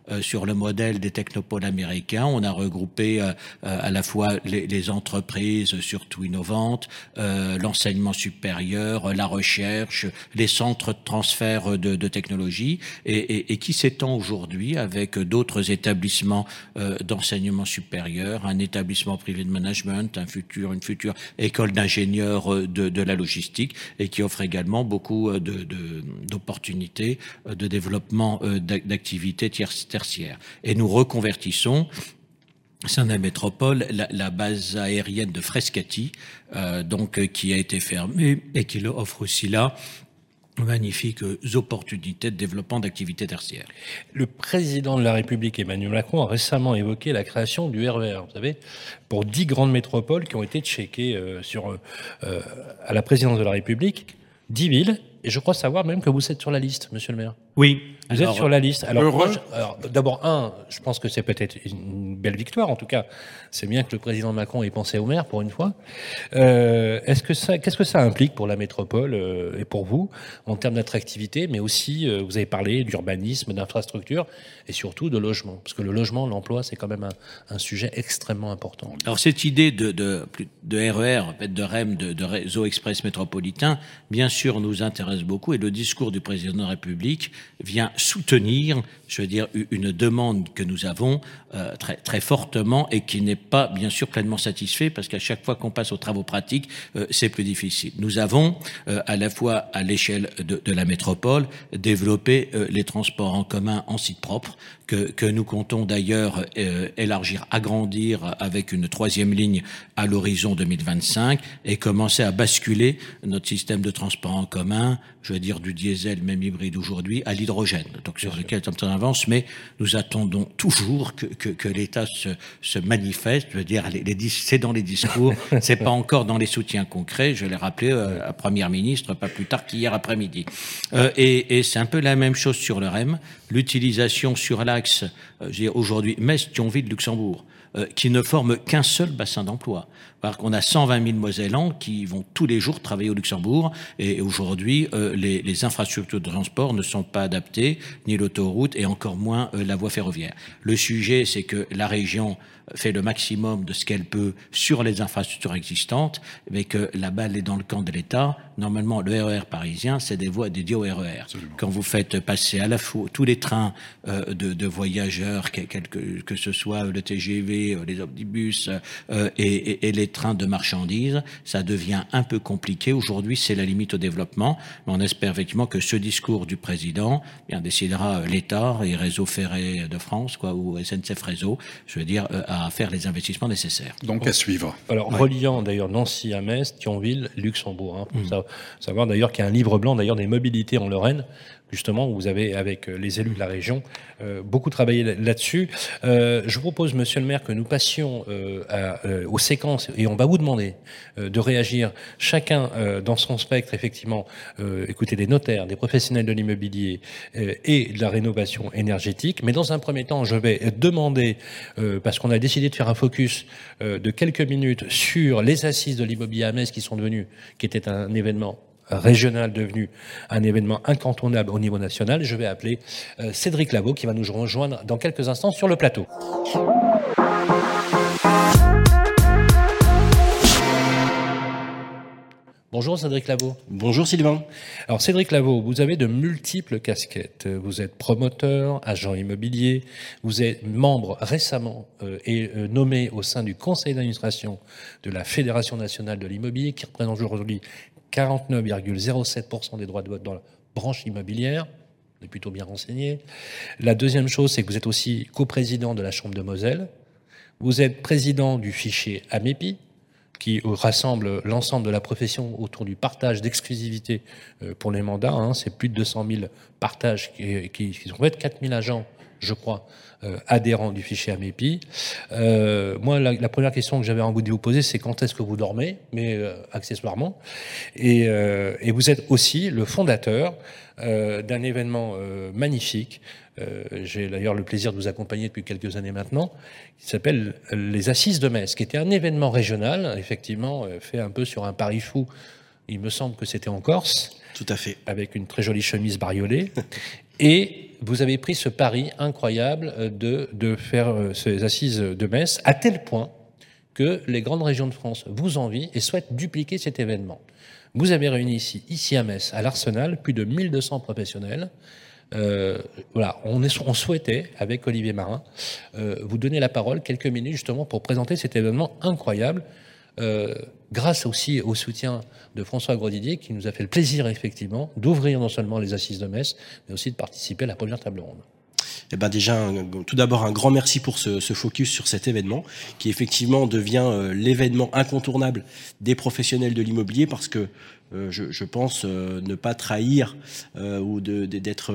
sur le modèle des technopoles américains. On a regroupé euh, euh, à la fois les, entreprises surtout innovantes, l'enseignement supérieur, la recherche, les centres de transfert de, de technologie, et, et, qui s'étend aujourd'hui avec d'autres établissements d'enseignement supérieur, un établissement privé de management, un futur, une future école d'ingénieurs de, de, la logistique, et qui offre également beaucoup d'opportunités de, de, développement d'activités tierces et nous reconvertissons la métropole, la, base aérienne de Frescati, euh, donc euh, qui a été fermée et qui offre aussi là magnifiques opportunités de développement d'activités tertiaires. Le président de la République, Emmanuel Macron, a récemment évoqué la création du RER, e vous savez, pour dix grandes métropoles qui ont été checkées euh, sur, à la présidence de la République, dix villes, et je crois savoir même que vous êtes sur la liste, monsieur le maire. Oui. Vous êtes sur la liste. Alors, d'abord, un, je pense que c'est peut-être une belle victoire. En tout cas, c'est bien que le président Macron ait pensé au maire pour une fois. Euh, est-ce que ça, qu'est-ce que ça implique pour la métropole euh, et pour vous en termes d'attractivité, mais aussi, euh, vous avez parlé d'urbanisme, d'infrastructure et surtout de logement, parce que le logement, l'emploi, c'est quand même un, un, sujet extrêmement important. Alors cette idée de, de, de RER, de REM, de, de réseau express métropolitain, bien sûr, nous intéresse beaucoup et le discours du président de la République vient soutenir, je veux dire, une demande que nous avons euh, très, très fortement et qui n'est pas, bien sûr, pleinement satisfait parce qu'à chaque fois qu'on passe aux travaux pratiques, euh, c'est plus difficile. Nous avons, euh, à la fois à l'échelle de, de, la métropole, développé les transports en commun en site propre que, que nous comptons d'ailleurs élargir, agrandir avec une troisième ligne à l'horizon 2025 et commencer à basculer notre système de transport en commun, je veux dire du diesel, même hybride aujourd'hui, à l'hydrogène. Donc sur lequel on avance, mais nous attendons toujours que, que, que l'État se, se, manifeste. Je veux dire, les, les c'est dans les discours, c'est pas encore dans les soutiens concrets. Je l'ai rappelé euh, à Première ministre pas plus tard qu'hier après-midi. Euh, et, et c'est un peu la même chose sur le REM. L'utilisation sur l'axe, euh, aujourd'hui, Metz-Thionville-Luxembourg. Euh, qui ne forment qu'un seul bassin d'emploi. Parce qu'on a 120 000 Mosellans qui vont tous les jours travailler au Luxembourg et aujourd'hui, euh, les, les, infrastructures de transport ne sont pas adaptées, ni l'autoroute et encore moins euh, la voie ferroviaire. Le sujet, c'est que la région fait le maximum de ce qu'elle peut sur les infrastructures existantes, mais que la balle est dans le camp de l'État. Normalement, le RER e parisien, c'est des voies dédiées au RER. E Absolument. Quand vous faites passer à la fois tous les trains euh, de, de, voyageurs, que, que, que, ce soit le TGV, euh, les omnibus euh, et, et, et, les trains de marchandises, ça devient un peu compliqué. Aujourd'hui, c'est la limite au développement. Mais on espère effectivement que ce discours du président bien, décidera l'État et Réseau Ferré de France, quoi, ou SNCF Réseau, je veux dire, à à faire les investissements nécessaires. Donc à suivre. Alors ouais. reliant d'ailleurs Nancy à Metz, Thionville, Luxembourg. Hein, pour mmh. ça, savoir d'ailleurs qu'il y a un livre blanc d'ailleurs des mobilités en Lorraine justement, vous avez, avec euh, les élus de la région, euh, beaucoup travaillé là-dessus. Euh, je propose, monsieur le maire, que nous passions aux séquences, et on va vous demander de réagir chacun dans son spectre, effectivement, écoutez, des notaires, des professionnels de l'immobilier et de la rénovation énergétique. Mais dans un premier temps, je vais demander, parce qu'on a décidé de faire un focus de quelques minutes sur les assises de l'immobilier à Metz, qui sont devenues, qui était un événement régional devenu un événement incontournable au niveau national, je vais appeler euh, Cédric Lavaux qui va nous rejoindre dans quelques instants sur le plateau. Bonjour Cédric Lavaux. Bonjour Sylvain. Alors Cédric Lavaux, vous avez de multiples casquettes. Vous êtes promoteur, agent immobilier, vous êtes membre récemment euh, et euh, nommé au sein du conseil d'administration de la Fédération nationale de l'immobilier qui représente aujourd'hui 49,07% des droits de vote dans la branche immobilière. On est plutôt bien renseigné. La deuxième chose, c'est que vous êtes aussi coprésident de la Chambre de Moselle. Vous êtes président du fichier AMEPI, qui rassemble l'ensemble de la profession autour du partage d'exclusivité euh, pour les mandats. Hein. C'est plus de 200 000 partages qui, sont faits, 4 000 agents, je crois, euh, adhérents du fichier AMEPI. Euh, moi, la, première question que j'avais envie de vous poser, c'est quand est-ce que vous dormez, mais euh, accessoirement. Et, et, vous êtes aussi le fondateur d'un événement magnifique. J'ai d'ailleurs le plaisir de vous accompagner depuis quelques années maintenant, qui s'appelle les Assises de Metz, qui était un événement régional, effectivement, fait un peu sur un pari fou. Il me semble que c'était en Corse. Tout à fait. Avec une très jolie chemise bariolée. Et vous avez pris ce pari incroyable de, de faire euh, ces assises de Metz, à tel point que les grandes régions de France vous envient et souhaitent dupliquer cet événement. Vous avez réuni ici, ici à Metz, à l'Arsenal, plus de 1200 professionnels. Euh, voilà, on, est, on, souhaitait, avec Olivier Marin, euh, vous donner la parole quelques minutes justement pour présenter cet événement incroyable euh, grâce aussi au soutien de François Grodidier, qui nous a fait le plaisir, effectivement, d'ouvrir non seulement les assises de Metz, mais aussi de participer à la première table ronde. Eh ben déjà, tout d'abord, un grand merci pour ce, focus sur cet événement, qui effectivement devient euh, l'événement incontournable des professionnels de l'immobilier, parce que je, je, pense euh, ne pas trahir euh, ou d'être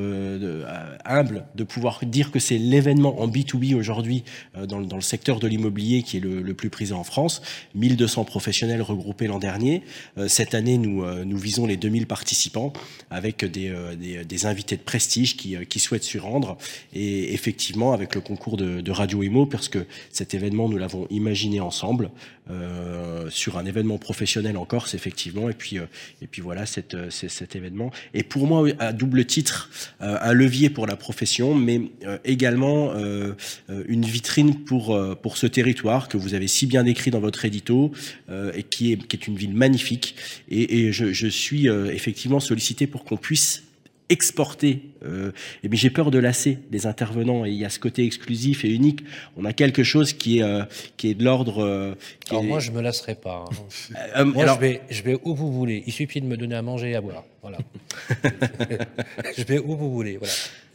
humble, de pouvoir dire que c'est l'événement en B2B aujourd'hui dans, le secteur de l'immobilier qui est le, plus prisé en France. 1200 professionnels regroupés l'an dernier. cette année, nous, visons les 2000 participants avec des, invités de prestige qui, souhaitent s'y rendre. Et effectivement, avec le concours de, Radio Imo, parce que cet événement, nous l'avons imaginé ensemble euh, sur un événement professionnel en Corse, effectivement. Et puis, et puis voilà cette, cet événement. Et pour moi, à double titre, un levier pour la profession, mais également une vitrine pour, pour ce territoire que vous avez si bien décrit dans votre édito et qui est, qui est une ville magnifique. Et, et je, je suis effectivement sollicité pour qu'on puisse exporter. Euh, bien j'ai peur de lasser des intervenants et il y a ce côté exclusif et unique. On a quelque chose qui est euh, qui est de l'ordre. Euh, alors moi je me lasserai pas. Hein. Euh, moi alors, je vais je vais où vous voulez. Il suffit de me donner à manger et à boire. Voilà. je vais où vous voulez. Voilà.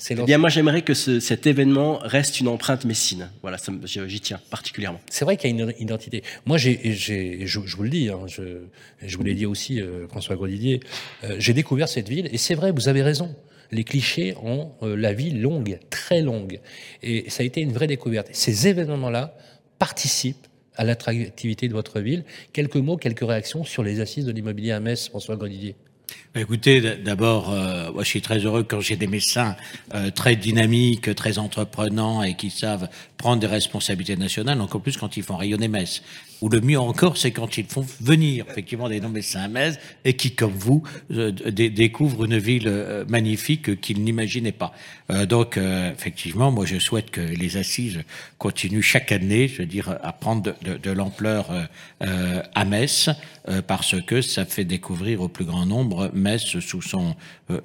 Eh bien, moi, j'aimerais que ce, cet événement reste une empreinte messine. Voilà, j'y tiens particulièrement. C'est vrai qu'il y a une identité. Moi, j'ai, je, je, vous le dis, hein, je, je vous l'ai dit aussi, euh, François Grodidier, euh, j'ai découvert cette ville, et c'est vrai, vous avez raison. Les clichés ont euh, la vie longue, très longue. Et ça a été une vraie découverte. Ces événements-là participent à l'attractivité de votre ville. Quelques mots, quelques réactions sur les assises de l'immobilier à Metz, François Grodidier. Bah, écoutez, d'abord, euh, moi je suis très heureux quand j'ai des médecins euh, très dynamiques, très entreprenants et qui savent prendre des responsabilités nationales, encore plus quand ils font rayonner Metz. Ou le mieux encore, c'est quand ils font venir effectivement des non-médecins à Metz et qui, comme vous, euh, découvrent une ville euh, magnifique qu'ils n'imaginaient pas. Euh, donc, effectivement, moi je souhaite que les assises continuent chaque année, je veux dire, à prendre de, de, de l'ampleur à Metz, parce que ça fait découvrir au plus grand nombre Metz sous son,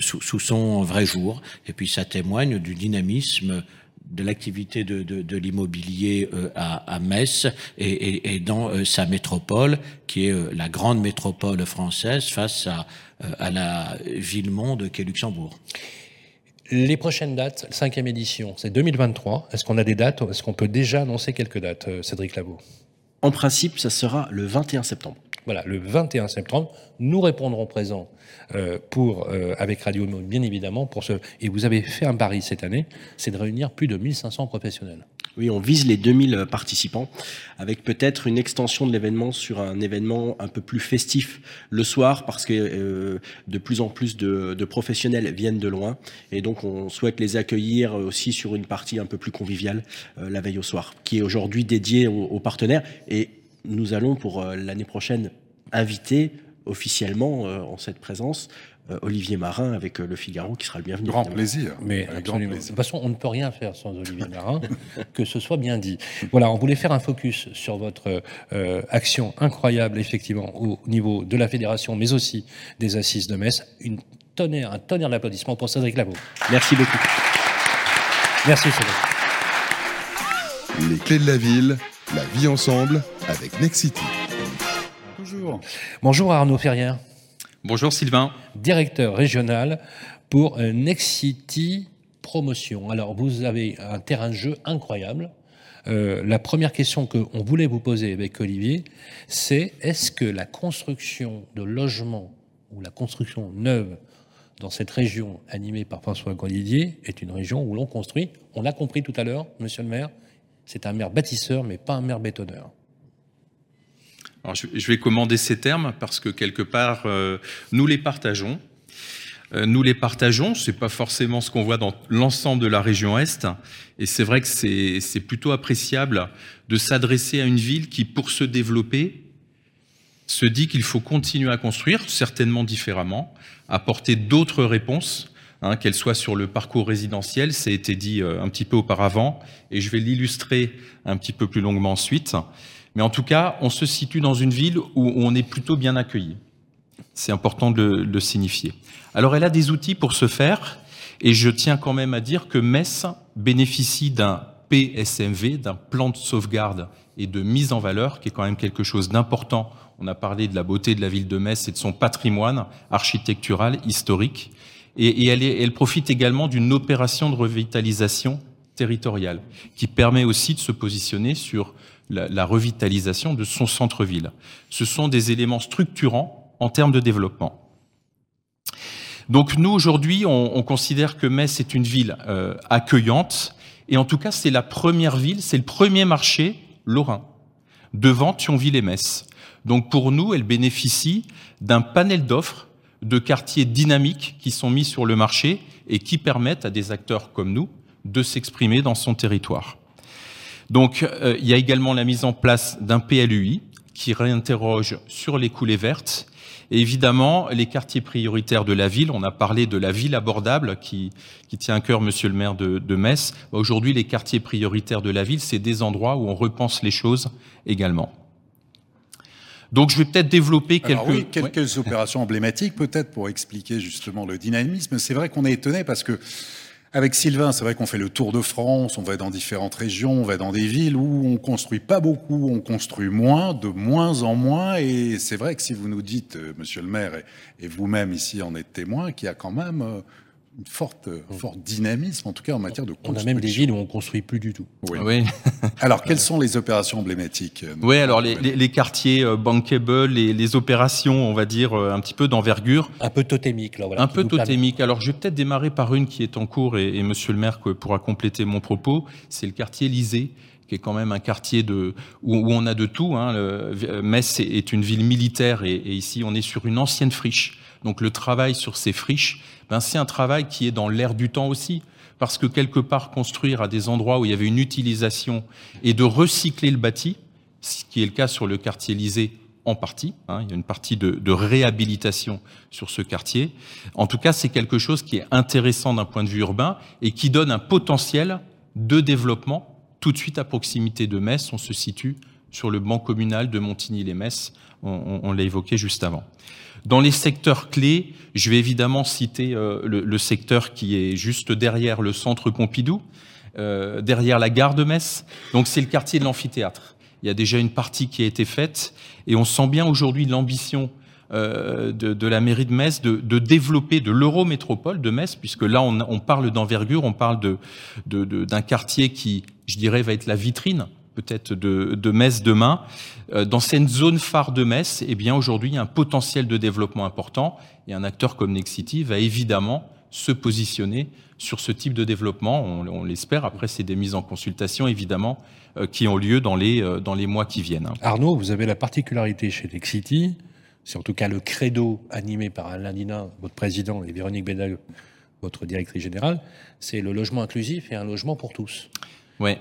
sous, sous son vrai jour. Et puis ça témoigne du dynamisme de l'activité de, de, de l'immobilier euh, à, à, Metz et, et, et dans euh, sa métropole, qui est euh, la grande métropole française face à, à la ville-monde qu'est Luxembourg. Les prochaines dates, cinquième édition, c'est 2023. Est-ce qu'on a des dates? Est-ce qu'on peut déjà annoncer quelques dates, Cédric Lavaux En principe, ça sera le 21 septembre. Voilà, le 21 septembre, nous répondrons présent euh, pour, euh, avec Radio bien évidemment, pour ce. Et vous avez fait un pari cette année, c'est de réunir plus de 1500 professionnels. Oui, on vise les 2000 participants, avec peut-être une extension de l'événement sur un événement un peu plus festif le soir, parce que euh, de plus en plus de, professionnels viennent de loin, et donc on souhaite les accueillir aussi sur une partie un peu plus conviviale euh, la veille au soir, qui est aujourd'hui dédiée aux, aux partenaires. Et nous allons pour euh, l'année prochaine inviter officiellement euh, en cette présence euh, Olivier Marin avec Le Figaro qui sera le bienvenu. Grand plaisir. Mais grand plaisir. De toute façon, on ne peut rien faire sans Olivier Marin, que ce soit bien dit. Voilà, on voulait faire un focus sur votre euh, action incroyable, effectivement, au niveau de la fédération, mais aussi des assises de Metz. Une tonnerre, un tonnerre d'applaudissements pour Cédric Lavaux. Merci beaucoup. Merci Cédric. Les clés de la ville, la vie ensemble avec Nexity. Bonjour. Bonjour Arnaud Ferrière. Bonjour Sylvain. Directeur régional pour Nexity Promotion. Alors vous avez un terrain de jeu incroyable. Euh, la première question qu'on voulait vous poser avec Olivier, c'est est-ce que la construction de logements ou la construction neuve dans cette région animée par François Grandidier est une région où l'on construit, on l'a compris tout à l'heure, monsieur le maire, c'est un maire bâtisseur, mais pas un maire bétonneur. Alors, je vais commander ces termes parce que quelque part, euh, nous les partageons. Euh, nous les partageons, c'est pas forcément ce qu'on voit dans l'ensemble de la région Est, et c'est vrai que c'est plutôt appréciable de s'adresser à une ville qui, pour se développer, se dit qu'il faut continuer à construire, certainement différemment, apporter d'autres réponses hein, qu'elle soit sur le parcours résidentiel, ça a été dit euh, un petit peu auparavant, et je vais l'illustrer un petit peu plus longuement ensuite. Mais en tout cas, on se situe dans une ville où on est plutôt bien accueilli. C'est important de le, signifier. Alors elle a des outils pour ce faire, et je tiens quand même à dire que Metz bénéficie d'un PSMV, d'un plan de sauvegarde et de mise en valeur, qui est quand même quelque chose d'important. On a parlé de la beauté de la ville de Metz et de son patrimoine architectural, historique. Et, elle, est, elle profite également d'une opération de revitalisation territoriale qui permet aussi de se positionner sur la, la revitalisation de son centre-ville. Ce sont des éléments structurants en termes de développement. Donc nous, aujourd'hui, on, on, considère que Metz est une ville euh, accueillante, et en tout cas, c'est la première ville, c'est le premier marché lorrain, devant Thionville et Metz. Donc pour nous, elle bénéficie d'un panel d'offres de quartiers dynamiques qui sont mis sur le marché et qui permettent à des acteurs comme nous de s'exprimer dans son territoire. Donc, euh, il y a également la mise en place d'un PLUI qui réinterroge sur les coulées vertes Et évidemment, les quartiers prioritaires de la ville, on a parlé de la ville abordable qui, tient à cœur Monsieur le maire de Metz. Aujourd'hui, les quartiers prioritaires de la ville, c'est des endroits où on repense les choses également. Donc je vais peut-être développer quelques, Alors oui, quelques opérations emblématiques peut-être pour expliquer justement le dynamisme. C'est vrai qu'on est étonné parce que avec Sylvain, c'est vrai qu'on fait le tour de France, on va dans différentes régions, on va dans des villes où on construit pas beaucoup, on construit moins, de moins en moins. Et c'est vrai que si vous nous dites, euh, monsieur le maire, et, vous-même ici en êtes témoin, qu'il y a quand même euh, une forte, forte dynamisme, en tout cas en matière de construction. On a même des villes où on construit plus du tout. Oui. Oui. Alors, quelles sont les opérations emblématiques euh, Oui, alors les, les, les quartiers euh, bankable, les, les opérations, on va dire, euh, un petit peu d'envergure. Un peu totémique, là. Voilà, un peu permet- totémique. Alors, je vais peut-être démarrer par une qui est en cours et, et Monsieur le maire pourra compléter mon propos. C'est le quartier Élysée qui est quand même un quartier de où, où on a de tout. Hein. Le- Metz est- est une ville militaire et, et ici on est sur une ancienne friche. Donc le travail sur ces friches, c'est un travail qui est dans l'air du temps aussi, parce que quelque part construire à des endroits où il y avait une utilisation et de recycler le bâti, ce qui est le cas sur le quartier Élysée en partie. hein, il y a une partie de, réhabilitation sur ce quartier. En tout cas, c'est quelque chose qui est intéressant d'un point de vue urbain et qui donne un potentiel de développement tout de suite à proximité de Metz. On se situe sur le banc communal de Montigny-les-Metz. On, on- on l'a évoqué juste avant. Dans les secteurs clés, je vais évidemment citer euh, le, le secteur qui est juste derrière le centre Pompidou, euh, derrière la gare de Metz. Donc c'est le quartier de l'amphithéâtre. Il y a déjà une partie qui a été faite et on sent bien aujourd'hui l'ambition euh, de, de la mairie de Metz de, de développer de l'eurométropole de Metz, puisque là on, on parle d'envergure, on parle de, de- d'un quartier qui, je dirais, va être la vitrine peut-être de, de Metz demain. Euh, dans cette zone phare de Metz, eh bien aujourd'hui il y a un potentiel de développement important et un acteur comme Nexity va évidemment se positionner sur ce type de développement. On, l'espère. Après, c'est des mises en consultation évidemment euh, qui ont lieu dans les euh, dans les mois qui viennent. Arnaud, vous avez la particularité chez Lexity, c'est en tout cas le credo animé par Alain Dina, votre président, et Véronique Bédal, votre directrice générale, c'est le logement inclusif et un logement pour tous.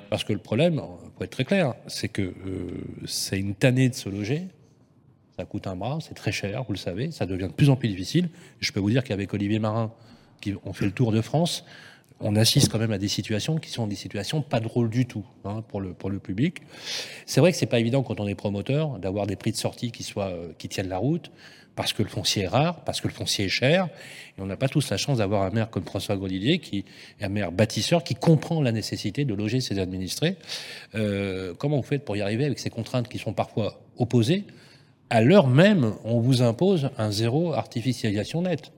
Parce que le problème, pour être très clair, c'est que euh, c'est une tannée de se loger. Ça coûte un bras, c'est très cher, vous le savez. Ça devient de plus en plus difficile. Je peux vous dire qu'avec Olivier Marin, qui ont fait le tour de France, on assiste quand même à des situations qui sont des situations pas drôles du tout hein, pour, le, pour le public. C'est vrai que c'est pas évident quand on est promoteur d'avoir des prix de sortie qui soient euh, qui tiennent la route parce que le foncier est rare, parce que le foncier est cher, et on n'a pas tous la chance d'avoir un maire comme François Grosdidier, qui est un maire bâtisseur, qui comprend la nécessité de loger ses administrés. Euh, comment vous faites pour y arriver avec ces contraintes qui sont parfois opposées? À l'heure même, on vous impose un zéro artificialisation nette.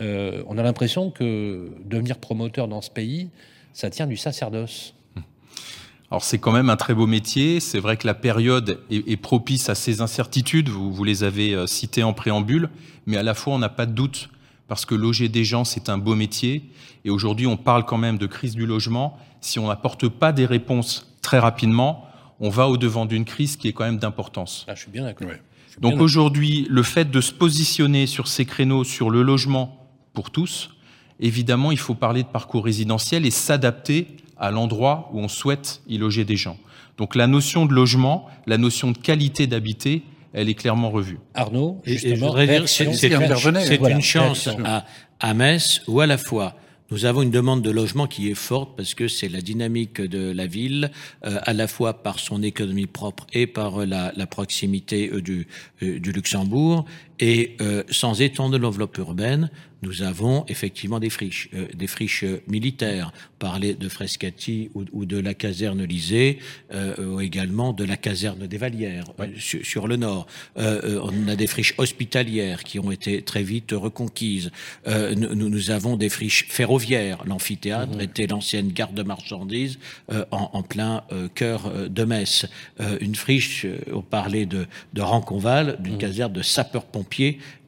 Euh, on a l'impression que devenir promoteur dans ce pays, ça tient du sacerdoce. Alors c'est quand même un très beau métier. C'est vrai que la période est, est propice à ces incertitudes. Vous, vous les avez euh, citées en préambule, mais à la fois on n'a pas de doute parce que loger des gens c'est un beau métier. Et aujourd'hui on parle quand même de crise du logement. Si on n'apporte pas des réponses très rapidement, on va au devant d'une crise qui est quand même d'importance. Ah, je suis bien d'accord. Ouais. Donc aujourd'hui, le fait de se positionner sur ces créneaux, sur le logement pour tous, évidemment, il faut parler de parcours résidentiel et s'adapter à l'endroit où on souhaite y loger des gens. Donc la notion de logement, la notion de qualité d'habiter, elle est clairement revue. Arnaud, Et- et je justement, c'est- c'est intervenait. c'est Voilà, une chance à, à Metz où à la fois nous avons une demande de logement qui est forte parce que c'est la dynamique de la ville, euh, à la fois par son économie propre et par la, la proximité euh, du, euh, du Luxembourg. Et euh, sans étendre l'enveloppe urbaine, nous avons effectivement des friches, euh, des friches euh, militaires. Parler de Frescati ou, ou de la caserne Lysée, euh, ou également de la caserne des Vallières euh, sur, sur le nord. Euh, on a des friches hospitalières qui ont été très vite reconquises. Euh, nous, nous- avons des friches ferroviaires. L'amphithéâtre était l'ancienne gare de marchandises euh, en, en plein euh, cœur de Metz. Euh, une friche, on parlait de, de Ranconval, d'une caserne de sapeurs-pompiers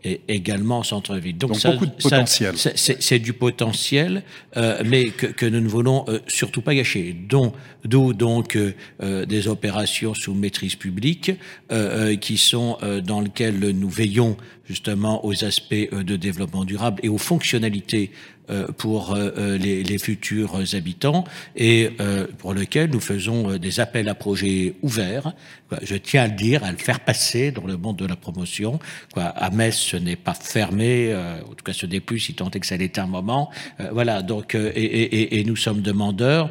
et également en centre-ville. Donc, beaucoup de potentiel. C'est du potentiel, euh, mais que, que, nous ne voulons euh, surtout pas gâcher. D'où donc euh, des opérations sous maîtrise publique qui sont dans lesquelles nous veillons justement aux aspects de développement durable et aux fonctionnalités pour euh, euh, les, futurs habitants et pour lequel nous faisons des appels à projets ouverts. Je tiens à le dire, à le faire passer dans le monde de la promotion. À Metz, ce n'est pas fermé, en tout cas ce n'est plus si tant est que ça l'était un moment. voilà, donc et, nous sommes demandeurs.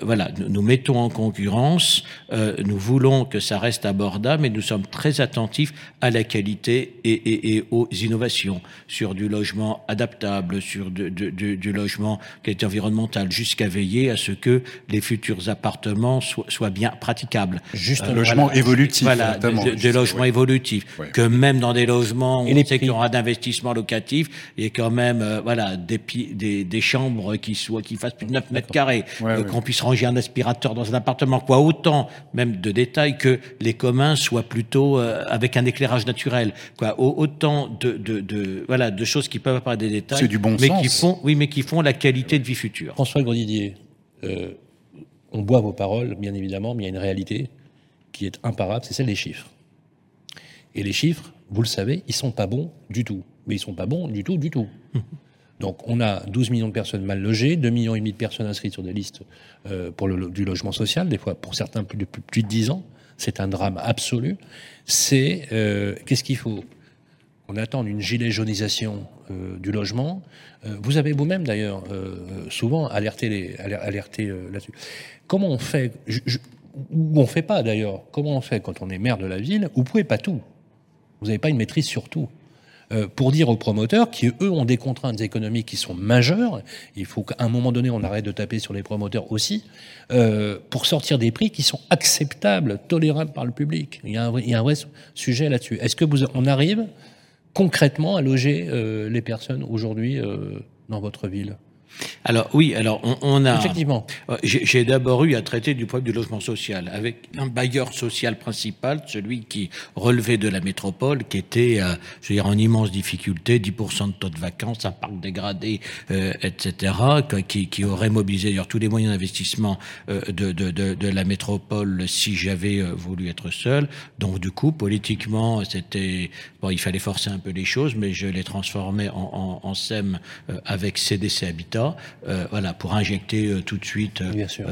voilà, nous, nous, mettons en concurrence. nous voulons que ça reste abordable, mais nous sommes très attentifs à la qualité et, aux innovations sur du logement adaptable, sur de, de du, logement qui est environnemental, jusqu'à veiller à ce que les futurs appartements soient, bien praticables. Juste un logement évolutif. Voilà, des logements évolutifs. Que même dans des logements où on sait qu'il y aura d'investissement locatif, il y a quand même euh, voilà, des, des, des, chambres qui, soient, qui fassent plus de 9 mètres carrés, euh, qu'on puisse ranger un aspirateur dans un appartement, quoi, autant même de détails que les communs soient plutôt euh, avec un éclairage naturel, quoi, autant de, de, de, voilà, de choses qui peuvent apparaître des détails, du bon mais sens. qui font oui, mais qui font la qualité de vie future. François Grandidier, euh, on boit vos paroles, bien évidemment, mais il y a une réalité qui est imparable, c'est celle des chiffres. Et les chiffres, vous le savez, ils sont pas bons du tout. Mais ils sont pas bons du tout, du tout. Donc on a 12 millions de personnes mal logées, 2 millions et demi de personnes inscrites sur des listes euh, pour le, du logement social, des fois pour certains plus de plus, de 10 ans. C'est un drame absolu. C'est euh, qu'est-ce qu'il faut? On attend une gilet jaunisation euh, du logement. Euh, vous avez vous-même d'ailleurs euh, souvent alerté, là-dessus. Comment on fait Ou on fait pas d'ailleurs Comment on fait quand on est maire de la ville Vous pouvez pas tout. Vous n'avez pas une maîtrise sur tout. pour dire aux promoteurs qui, eux, ont des contraintes économiques qui sont majeures, il faut qu'à un moment donné, on arrête de taper sur les promoteurs aussi, pour sortir des prix qui sont acceptables, tolérables par le public. Il y a un, il y a un vrai sujet là-dessus. Est-ce que vous, on arrive concrètement à loger euh, les personnes aujourd'hui euh, dans votre ville? Alors oui, alors on, on a effectivement. Euh, j'ai d'abord eu à traiter du problème du logement social avec un bailleur social principal, celui qui relevait de la métropole, qui était, euh, je veux dire, en immense difficulté, 10% de taux de vacances, un parc dégradé, euh, etc., qui, qui, aurait mobilisé d'ailleurs tous les moyens d'investissement euh, de, de, de, de, la métropole si j'avais voulu être seul. Donc du coup, politiquement, c'était bon, il fallait forcer un peu les choses, mais je l'ai transformé en, en, en SEM avec CDC Habitat euh, voilà, pour injecter euh, tout de suite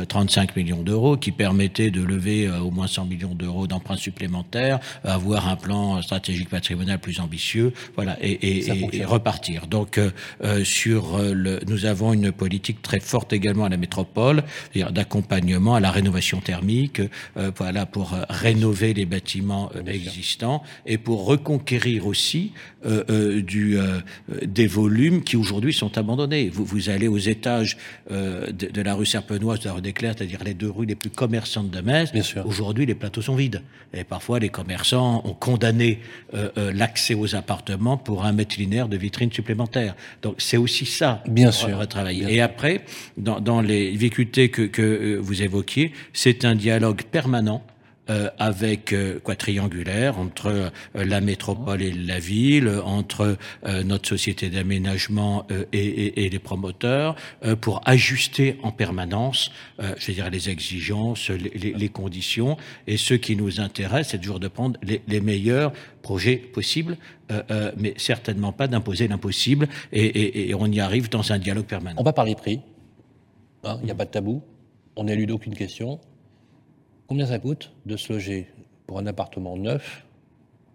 35 euh, millions d'euros, qui permettait de lever au moins 100 millions d'euros d'emprunts supplémentaires, avoir un plan stratégique patrimonial plus ambitieux, voilà, et, et, repartir. Donc, sur le, nous avons une politique très forte également à la métropole, d'accompagnement à la rénovation thermique, voilà, pour rénover les bâtiments existants et pour reconquérir aussi du, des volumes qui aujourd'hui sont abandonnés. Vous, vous allez aux étages euh, de, la rue Serpenoise, de la rue des Clercs, c'est-à-dire les deux rues les plus commerçantes de Metz, aujourd'hui les plateaux sont vides. Et parfois les commerçants ont condamné euh, euh, l'accès aux appartements pour un mètre linéaire de vitrines supplémentaires. Donc c'est aussi ça Bien sûr. retravailler. Et après, dans, dans les difficultés que, que vous évoquiez, c'est un dialogue permanent euh, avec euh, quoi triangulaire entre euh, la métropole et la ville, entre notre société d'aménagement et, et, et, les promoteurs, pour ajuster en permanence, je veux dire, les exigences, les, les, conditions. Et ce qui nous intéresse, c'est toujours de prendre les, les meilleurs projets possibles, mais certainement pas d'imposer l'impossible. Et, et, on y arrive dans un dialogue permanent. On va parler prix. Hein, il n'y a pas de tabou. On n'élude aucune question. Combien ça coûte de se loger pour un appartement neuf,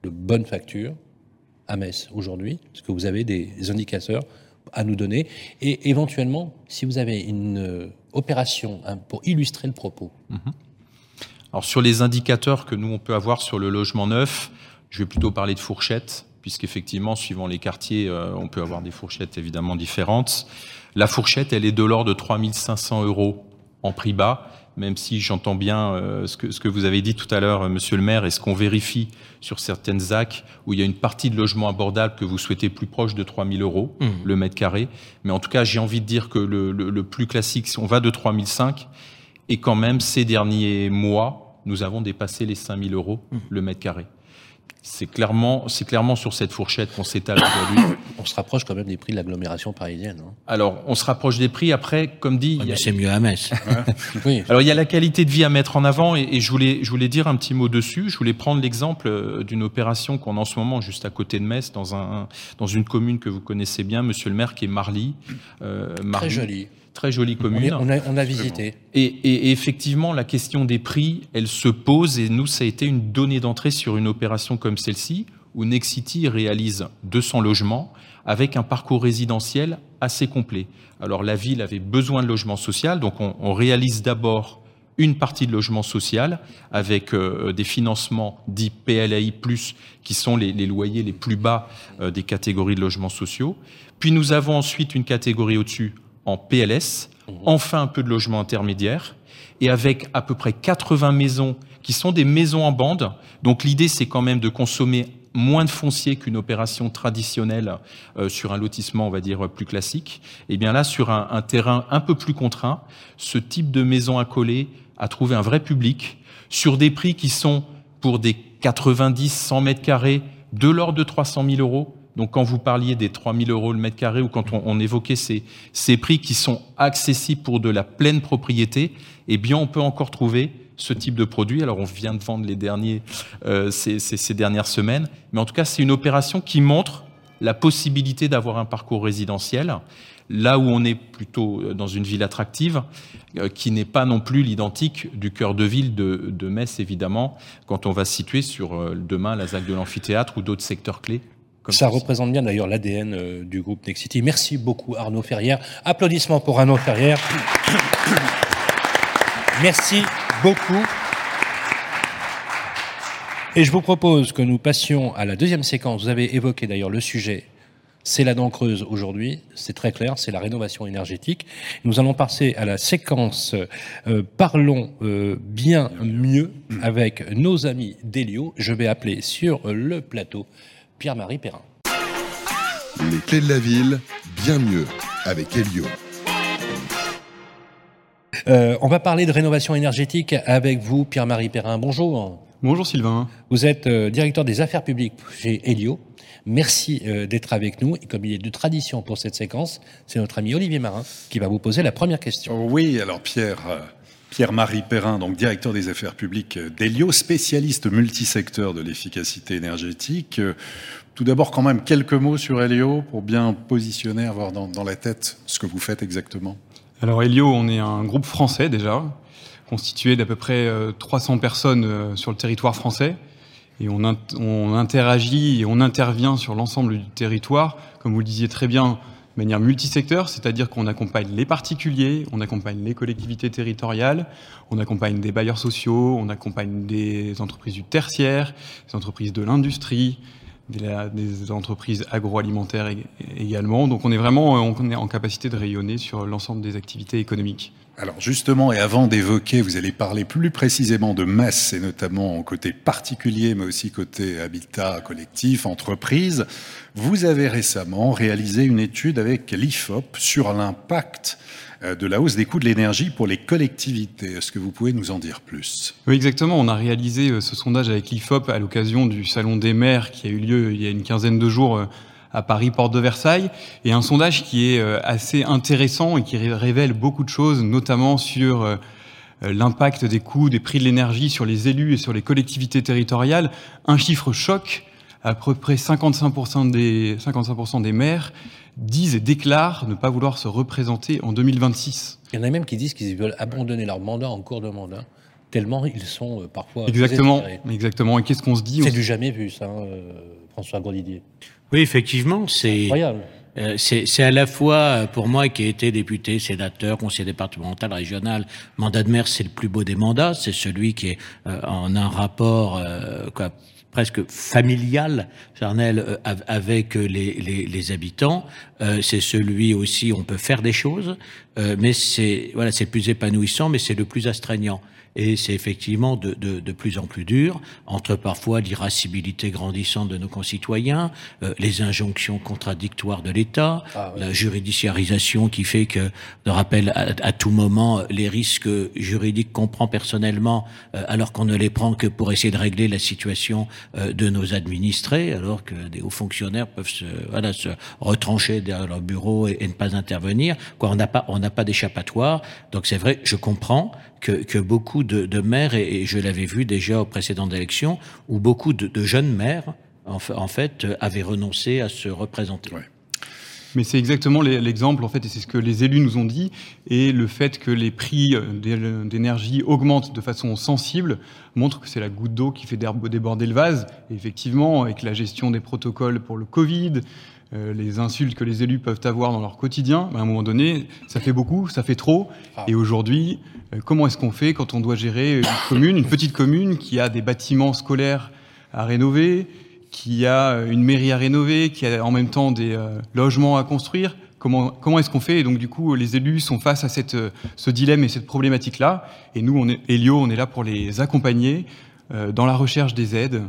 de bonne facture, à Metz aujourd'hui Est-ce que vous avez des indicateurs à nous donner? Et éventuellement, si vous avez une euh, opération hein, pour illustrer le propos. Mhm. Alors sur les indicateurs que nous, on peut avoir sur le logement neuf, je vais plutôt parler de fourchettes, puisqu'effectivement, suivant les quartiers, euh, on peut avoir des fourchettes évidemment différentes. La fourchette, elle est de l'ordre de 3500 euros en prix bas même si j'entends bien euh, ce, que, ce que vous avez dit tout à l'heure, euh, monsieur le maire, et ce qu'on vérifie sur certaines ZAC, où il y a une partie de logement abordable que vous souhaitez plus proche de 3 000 euros mmh. le mètre carré. Mais en tout cas, j'ai envie de dire que le, le, le plus classique, on va de 3 500, et quand même, ces derniers mois, nous avons dépassé les 5 000 euros mmh. le mètre carré. C'est clairement, c'est clairement sur cette fourchette qu'on s'étale aujourd'hui. On se rapproche quand même des prix de l'agglomération parisienne. hein. Alors, on se rapproche des prix. Après, comme dit, y a- Mais c'est mieux à Metz. Oui. alors il y a la qualité de vie à mettre en avant et, et je voulais, je voulais dire un petit mot dessus. Je voulais prendre l'exemple euh, d'une opération qu'on a en ce moment juste à côté de Metz, dans un, dans une commune que vous connaissez bien, Monsieur le Maire, qui est Marly. Euh, Très Marly. Très jolie commune. on a, on a visité. Et, et- et effectivement, la question des prix, elle se pose, et nous, ça a été une donnée d'entrée sur une opération comme celle-ci, où Nexity réalise 200 logements avec un parcours résidentiel assez complet. Alors la ville avait besoin de logement social, donc on, on réalise d'abord une partie de logement social avec euh, des financements dits PLAI+, qui sont les, les loyers les plus bas euh, des catégories de logements sociaux. Puis nous avons ensuite une catégorie au-dessus en PLS, enfin un peu de logement intermédiaire, et avec à peu près 80 maisons qui sont des maisons en bande. Donc l'idée, c'est quand même de consommer moins de foncier qu'une opération traditionnelle euh, sur un lotissement, on va dire, plus classique. Et bien là, sur un, un terrain un peu plus contraint, ce type de maison accolée a trouvé un vrai public sur des prix qui sont pour des 90, 100 mètres carrés de l'ordre de 300 000 euros. Donc quand vous parliez des 3 000 euros le mètre carré ou quand on, évoquait ces, prix qui sont accessibles pour de la pleine propriété, eh bien on peut encore trouver ce type de produit. Alors on vient de vendre les derniers euh, ces, dernières semaines, mais en tout cas c'est une opération qui montre la possibilité d'avoir un parcours résidentiel là où on est plutôt euh, dans une ville attractive, euh, qui n'est pas non plus l'identique du cœur de ville de, Metz, évidemment, quand on va situer sur demain la ZAC de l'amphithéâtre ou d'autres secteurs clés. Ça représente bien d'ailleurs l'ADN euh, du groupe Nexity. Merci beaucoup Arnaud Ferrière. Applaudissements pour Arnaud Ferrière. Merci beaucoup. Et je vous propose que nous passions à la deuxième séquence. Vous avez évoqué d'ailleurs le sujet. C'est la dent creuse aujourd'hui, c'est très clair, c'est la rénovation énergétique. Nous allons passer à la séquence euh, Parlons euh, bien mieux avec nos amis d'Elio. Je vais appeler sur le plateau Pierre-Marie Perrin. Les clés de la ville, bien mieux, avec Elio. Euh, on va parler de rénovation énergétique avec vous, Pierre-Marie Perrin. Bonjour. Bonjour Sylvain. Vous êtes euh, directeur des affaires publiques chez Helio. Merci euh, d'être avec nous. Et comme il est de tradition pour cette séquence, c'est notre ami Olivier Marin qui va vous poser la première question. Oui, alors Pierre, euh, Pierre-Marie Perrin, donc directeur des affaires publiques d'Elio, spécialiste multisecteur de l'efficacité énergétique. Euh, Tout d'abord, quand même, quelques mots sur Elio pour bien positionner, avoir dans, la tête ce que vous faites exactement. Alors Helio, on est un groupe français déjà, constitué d'à peu près euh, 300 personnes euh, sur le territoire français. Et on, on interagit et on intervient sur l'ensemble du territoire, comme vous le disiez très bien, de manière multisecteur, c'est-à-dire qu'on accompagne les particuliers, on accompagne les collectivités territoriales, on accompagne des bailleurs sociaux, on accompagne des entreprises du tertiaire, des entreprises de l'industrie, des, entreprises agroalimentaires ég- également. Donc on est vraiment on est en capacité de rayonner sur l'ensemble des activités économiques. Alors justement, et avant d'évoquer, vous allez parler plus précisément de Metz, et notamment côté particulier, mais aussi côté habitat collectif, entreprise. Vous avez récemment réalisé une étude avec l'IFOP sur l'impact de la hausse des coûts de l'énergie pour les collectivités. Est-ce que vous pouvez nous en dire plus? Oui, exactement. On a réalisé euh, ce sondage avec l'IFOP à l'occasion du Salon des maires qui a eu lieu il y a une quinzaine de jours euh, à Paris, porte de Versailles. Et un sondage qui est euh, assez intéressant et qui ré- révèle beaucoup de choses, notamment sur euh, euh, l'impact des coûts, des prix de l'énergie sur les élus et sur les collectivités territoriales. Un chiffre choc, à peu près 55% des, 55% des maires disent et déclarent ne pas vouloir se représenter en 2026. Il y en a même qui disent qu'ils veulent abandonner leur mandat en cours de mandat, tellement ils sont euh, parfois. Exactement, exactement. Et qu'est-ce qu'on se dit C'est du jamais vu, ça, hein, euh, François Grandidier. Oui, effectivement, c'est Incroyable. euh, c'est c'est à la fois pour moi qui ai été député, sénateur, conseiller départemental, régional, mandat de maire, c'est le plus beau des mandats, c'est celui qui est euh, en un rapport euh, quoi, presque familial, charnel, euh, av- avec euh, les, les, les habitants. Euh, c'est celui aussi, on peut faire des choses. Euh, mais c'est voilà, c'est le plus épanouissant, mais c'est le plus astreignant et c'est effectivement de, de, de, plus en plus dur, entre parfois l'irascibilité grandissante de nos concitoyens, euh, les injonctions contradictoires de l'État, ah, la juridiciarisation qui fait que, de rappel à, tout moment, les risques juridiques qu'on prend personnellement, euh, alors qu'on ne les prend que pour essayer de régler la situation euh, de nos administrés, alors que des hauts fonctionnaires peuvent se, voilà, se retrancher derrière leur bureau et, et ne pas intervenir. Quoi, on n'a pas, on n'a pas d'échappatoire. Donc c'est vrai, je comprends que, que beaucoup de, de maires, et, je l'avais vu déjà aux précédentes élections, où beaucoup de, jeunes maires, en, en, fait, avaient renoncé à se représenter. Ouais. Mais c'est exactement l'exemple, en fait, et c'est ce que les élus nous ont dit, et le fait que les prix euh, d'énergie augmentent de façon sensible montre que c'est la goutte d'eau qui fait déborder le vase. Effectivement, avec la gestion des protocoles pour le Covid, euh, les insultes que les élus peuvent avoir dans leur quotidien, à un moment donné, ça fait beaucoup, ça fait trop. Ah. Et aujourd'hui, euh, comment est-ce qu'on fait quand on doit gérer une commune, une petite commune qui a des bâtiments scolaires à rénover, qui a euh, une mairie à rénover, qui a en même temps des euh, logements à construire? Comment, comment est-ce qu'on fait? Et donc du coup, les élus sont face à cette, ce dilemme et cette problématique-là. Et nous, on est, Elio, on est là pour les accompagner dans la recherche des aides,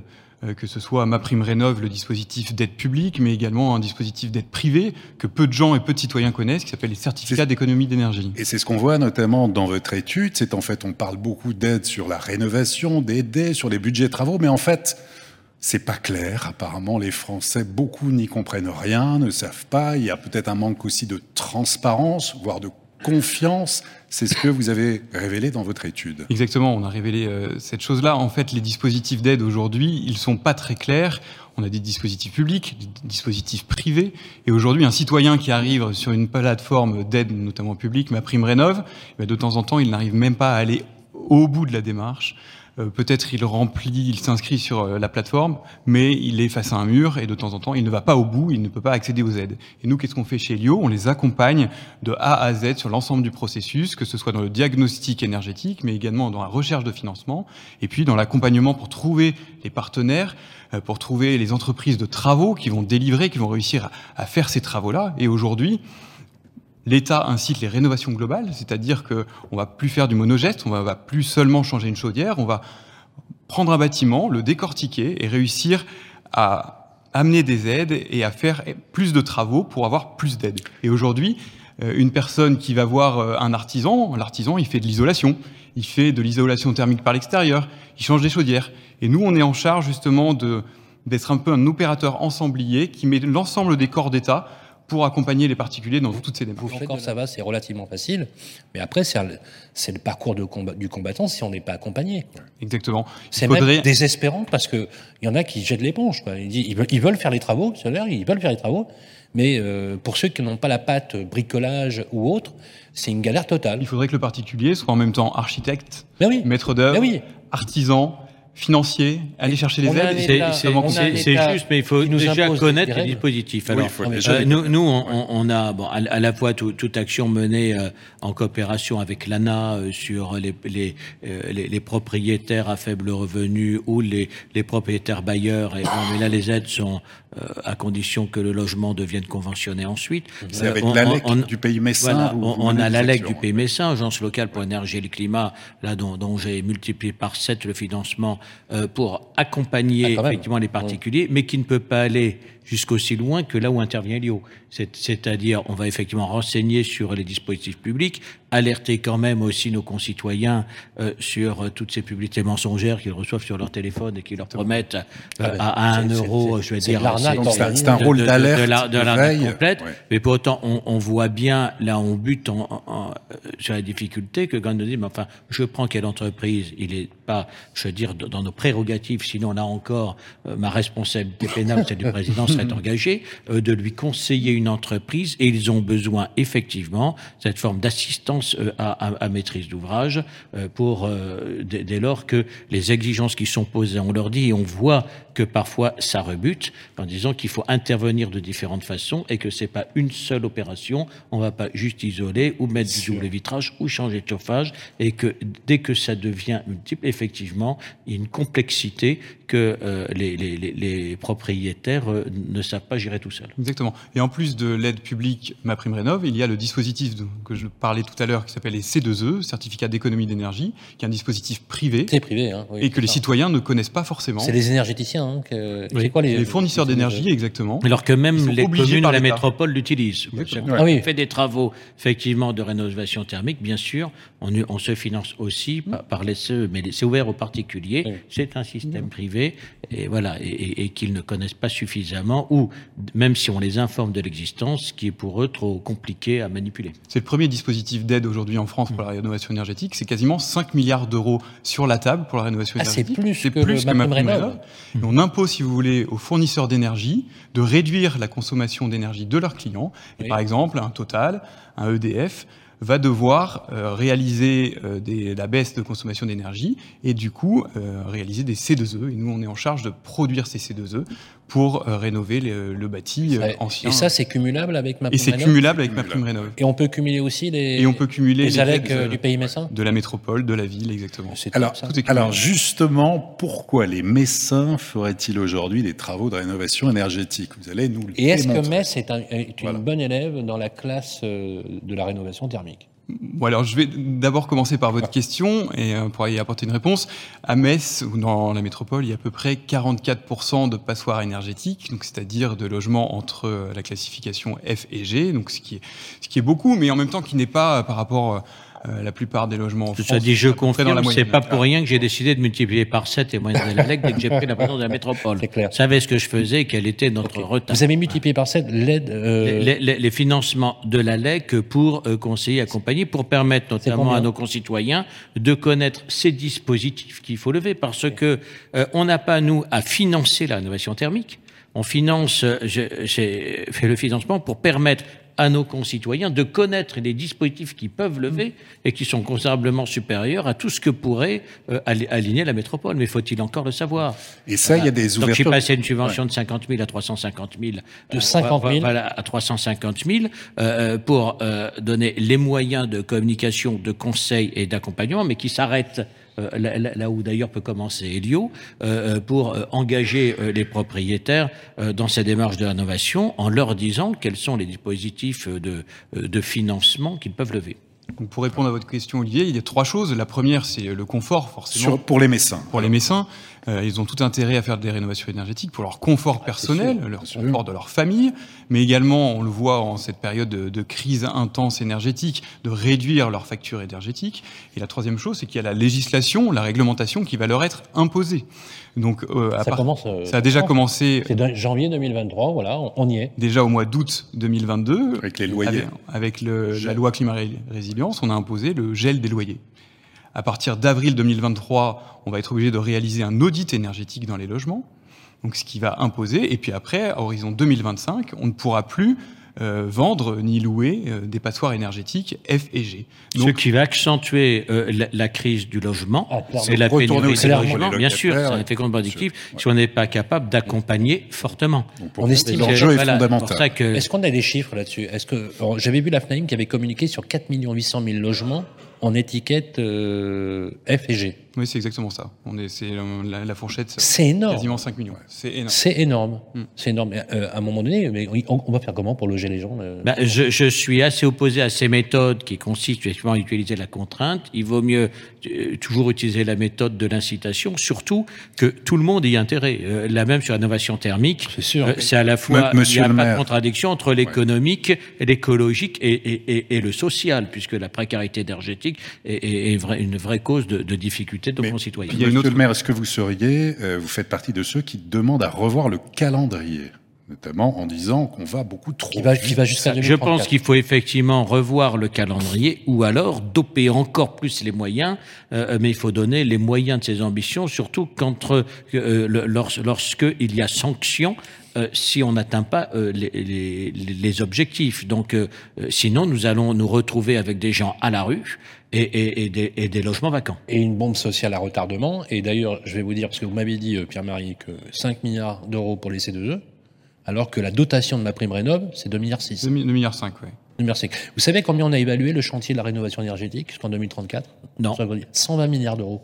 que ce soit ma prime rénov, le dispositif d'aide publique, mais également un dispositif d'aide privée que peu de gens et peu de citoyens connaissent, qui s'appelle les certificats d'économie d'énergie. Et c'est ce qu'on voit notamment dans votre étude, c'est en fait on parle beaucoup d'aide sur la rénovation, d'aider sur les budgets de travaux, mais en fait c'est pas clair. Apparemment, les Français, beaucoup n'y comprennent rien, ne savent pas. Il y a peut-être un manque aussi de transparence, voire de confiance. C'est ce que vous avez révélé dans votre étude. Exactement, on a révélé euh, cette chose-là. En fait, les dispositifs d'aide aujourd'hui, ils sont pas très clairs. On a des dispositifs publics, des dispositifs privés. Et aujourd'hui, un citoyen qui arrive sur une plateforme d'aide, notamment publique, ma prime rénov, eh de temps en temps, il n'arrive même pas à aller au bout de la démarche. Euh, peut-être il remplit, il s'inscrit sur euh, la plateforme, mais il est face à un mur et de temps en temps, il ne va pas au bout, il ne peut pas accéder aux aides. Et nous, qu'est-ce qu'on fait chez Lio? On les accompagne de A à Z sur l'ensemble du processus, que ce soit dans le diagnostic énergétique, mais également dans la recherche de financement, et puis dans l'accompagnement pour trouver les partenaires, euh, pour trouver les entreprises de travaux qui vont délivrer, qui vont réussir à faire ces travaux-là. Et aujourd'hui, L'État incite les rénovations globales, c'est-à-dire qu'on va plus faire du monogeste, on va, va plus seulement changer une chaudière, on va prendre un bâtiment, le décortiquer et réussir à amener des aides et à faire plus de travaux pour avoir plus d'aides. Et aujourd'hui, euh, une personne qui va voir euh, un artisan, l'artisan, il fait de l'isolation, il fait de l'isolation thermique par l'extérieur, il change des chaudières. Et nous, on est en charge justement d'être un peu un opérateur ensemblier qui met l'ensemble des corps d'État pour accompagner les particuliers dans toutes ces démarches. Encore ça va, c'est relativement facile, mais après c'est le, parcours de combat, du combattant si on n'est pas accompagné. Exactement. C'est même désespérant parce que il y en a qui jettent l'éponge. Ils, ils, veulent faire les travaux, ils veulent faire les travaux, mais euh, pour ceux qui n'ont pas la patte bricolage ou autre, c'est une galère totale. Il faudrait que le particulier soit en même temps architecte, ben maître d'œuvre, ben artisan, financier, aller chercher les aides. C'est juste, mais il faut déjà connaître les dispositifs. Alors, euh, nous, nous on, on, a bon, à, la fois toute action menée euh, en coopération avec l'ANA euh, sur les, les, les, les, propriétaires à faible revenu ou les, les propriétaires bailleurs. Et, bon, mais là, les aides sont à condition que le logement devienne conventionné ensuite. C'est avec l'ALEC du pays messin. on, on a l'ALEC du pays messin, Agence locale pour l'énergie et le climat, là dont, dont j'ai multiplié par 7 le financement euh, pour accompagner ah, effectivement les particuliers, mais qui ne peut pas aller jusqu'aussi loin que là où intervient l'IO. C'est-à-dire, on va effectivement renseigner sur les dispositifs publics, alerter quand même aussi nos concitoyens euh, sur euh, toutes ces publicités mensongères qu'ils reçoivent sur leur téléphone et qui leur promettent euh, à, un euro, je vais dire, c'est un rôle d'alerte, de, l'arnaque complète. Mais pour autant, on, on, voit bien là, on bute en, en, sur la difficulté que quand nous dit, mais enfin, je prends quelle entreprise, il est pas, je veux dire, dans nos prérogatives. Sinon, là encore, ma responsabilité pénale, c'est du président serait engagé, de lui conseiller une entreprise et ils ont besoin effectivement cette forme d'assistance euh, à, maîtrise d'ouvrage euh, pour euh, dès, lors que les exigences qui sont posées, on leur dit et on voit que parfois ça rebute en disant qu'il faut intervenir de différentes façons et que c'est pas une seule opération, on va pas juste isoler ou mettre du double vitrage ou changer de chauffage et que dès que ça devient multiple, effectivement, il y a une complexité que euh, les, les, les, les, propriétaires euh, ne savent pas gérer tout seul. Exactement. Et en plus de l'aide publique MaPrimeRénov, il y a le dispositif de, que je parlais tout à l'heure qui s'appelle les C2E, certificat d'économie d'énergie, qui est un dispositif privé. C'est privé, hein, oui, Et que les citoyens ne connaissent pas forcément. C'est les énergéticiens. Hein, que... oui. quoi, les, les fournisseurs d'énergie, exactement. Alors que même les communes de la métropole l'utilisent. Ah oui. On fait des travaux, effectivement, de rénovation thermique, bien sûr. On, on se finance aussi par, par les CE, mais c'est ouvert aux particuliers. Oui. C'est un système privé, et voilà, et, et, et qu'ils ne connaissent pas suffisamment, ou même si on les informe de l'existence, qui est pour eux trop compliqué à manipuler. C'est le premier dispositif d'aide aujourd'hui en France pour la rénovation énergétique. C'est quasiment 5 milliards d'euros sur la table pour la rénovation ah, énergétique. C'est plus, c'est que, plus que ma prime rénov. On impose, si vous voulez, aux fournisseurs d'énergie de réduire la consommation d'énergie de leurs clients. Et Oui. par exemple, un Total, un EDF va devoir euh, réaliser euh, la baisse de consommation d'énergie et du coup euh, réaliser des C2E. Et nous, on est en charge de produire ces C2E pour euh, rénover le, le bâti euh, ancien. Et ça, c'est cumulable avec ma Et c'est cumulable avec ma prime rénov. Et on peut cumuler aussi les, Et on peut cumuler les, les ALEC euh, du pays messin de la métropole, de la ville, exactement. C'est Alors, ça. Tout est alors justement, pourquoi les Messins feraient-ils aujourd'hui des travaux de rénovation énergétique? Vous allez nous le Et est-ce que. Metz est, un- est une Voilà. bonne élève dans la classe euh, de la rénovation thermique? Bon, alors je vais d'abord commencer par votre question et euh, pour y apporter une réponse. À Metz ou dans la métropole, il y a à peu près 44% de passoires énergétiques, donc c'est-à-dire de logements entre euh, la classification F et G, donc ce qui est, ce qui est beaucoup, mais en même temps qui n'est pas euh, par rapport euh, la plupart des logements en Tout France. ça dit, je confirme, c'est pas pour rien que j'ai décidé de multiplier par 7 les moyens de l'ALEC dès que j'ai pris la présence de la métropole. C'est clair. Je savais ce que je faisais et quel était notre retard. Vous avez multiplié par 7 l'aide. euh, Les, les- les financements de l'ALEC pour euh, conseiller, accompagner, pour permettre notamment à nos concitoyens de connaître ces dispositifs qu'il faut lever, parce que euh, on n'a pas nous à financer la rénovation thermique. On finance, euh, j'ai fait le financement pour permettre à nos concitoyens de connaître les dispositifs qu'ils peuvent lever et qui sont considérablement supérieurs à tout ce que pourrait euh, ali- aligner la métropole. Mais faut-il encore le savoir? Et ça, il y a des donc, je suis ouvertures. passé d'une subvention de 50 000 à 350 000. De 50 000? Voilà, à 350 000, euh, pour euh, donner les moyens de communication, de conseil et d'accompagnement, mais qui s'arrête euh, là, là- là où d'ailleurs peut commencer Elio, euh, euh, pour euh, engager euh, les propriétaires euh, dans ces démarches de rénovation en leur disant quels sont les dispositifs euh, de, euh, de financement qu'ils peuvent lever. Donc, pour répondre à votre question, Olivier, il y a trois choses. La première, c'est le confort, forcément. Sur- pour les Messins. Pour les Messins, euh, ils ont tout intérêt à faire des rénovations énergétiques pour leur confort Ah, personnel, leur confort de leur famille, mais également, on le voit en cette période de, de crise intense énergétique, de réduire leur facture énergétique. Et la troisième chose, c'est qu'il y a la législation, la réglementation qui va leur être imposée. Donc, euh, à Ça part- commence, euh, ça a déjà commencé C'est janvier 2023, voilà, on, on y est. déjà au mois d'août 2022, Avec les loyers. avec, avec le- Gel. la loi climat Ré- résilience, on a imposé le gel des loyers. À partir d'avril 2023, on va être obligé de réaliser un audit énergétique dans les logements, donc ce qui va imposer. Et puis après, à horizon 2025, on ne pourra plus euh, vendre ni louer euh, des passoires énergétiques F et G. Ce qui va accentuer euh, la, la crise du logement Ah, clairement. et la pénurie du logement. Bien sûr, c'est un effet contre-productif si on n'est pas capable d'accompagner fortement. On estime- l'enjeu est Voilà, c'est fondamental. que Est-ce qu'on a des chiffres là-dessus? Est-ce que alors, j'avais vu la FNAIM qui avait communiqué sur 4 800 000 logements en étiquette euh, F et G. Oui, c'est exactement ça. On est, c'est euh, la, la fourchette, c'est énorme. quasiment 5 millions. C'est énorme. C'est énorme. Mm. C'est énorme. Mais, euh, à un moment donné, mais on, on va faire comment pour loger les gens euh Ben, je, je suis assez opposé à ces méthodes qui consistent effectivement à utiliser la contrainte. Il vaut mieux euh, toujours utiliser la méthode de l'incitation, surtout que tout le monde y a intérêt. Euh, la même sur l'innovation thermique. C'est sûr. Euh, c'est à la fois, il Monsieur n'y a le pas de contradiction entre l'économique, l'écologique et, et, et, et le social, puisque la précarité énergétique est, est, est vrai- une vraie cause de, de difficulté de nos concitoyens. Il y a une Monsieur autre- le maire, est-ce que vous seriez, euh, vous faites partie de ceux qui demandent à revoir le calendrier, notamment en disant qu'on va beaucoup trop qui va, vite. qui va jusqu'à Je 2034. pense qu'il faut effectivement revoir le calendrier ou alors doper encore plus les moyens, euh, mais il faut donner les moyens de ces ambitions, surtout quand, euh, le- lors- lorsque il y a sanction. euh, si on n'atteint pas euh, les, les- les objectifs. Donc, euh, euh, sinon, nous allons nous retrouver avec des gens à la rue et, et- et des, et des logements vacants. et une bombe sociale à retardement. Et d'ailleurs, je vais vous dire, parce que vous m'avez dit, euh, Pierre-Marie, que 5 milliards d'euros pour les C2E, alors que la dotation de ma prime rénov, c'est 2 milliards 6. 2 milliards 5, ouais. Vous savez combien on a évalué le chantier de la rénovation énergétique jusqu'en 2034 Non. 120 milliards d'euros.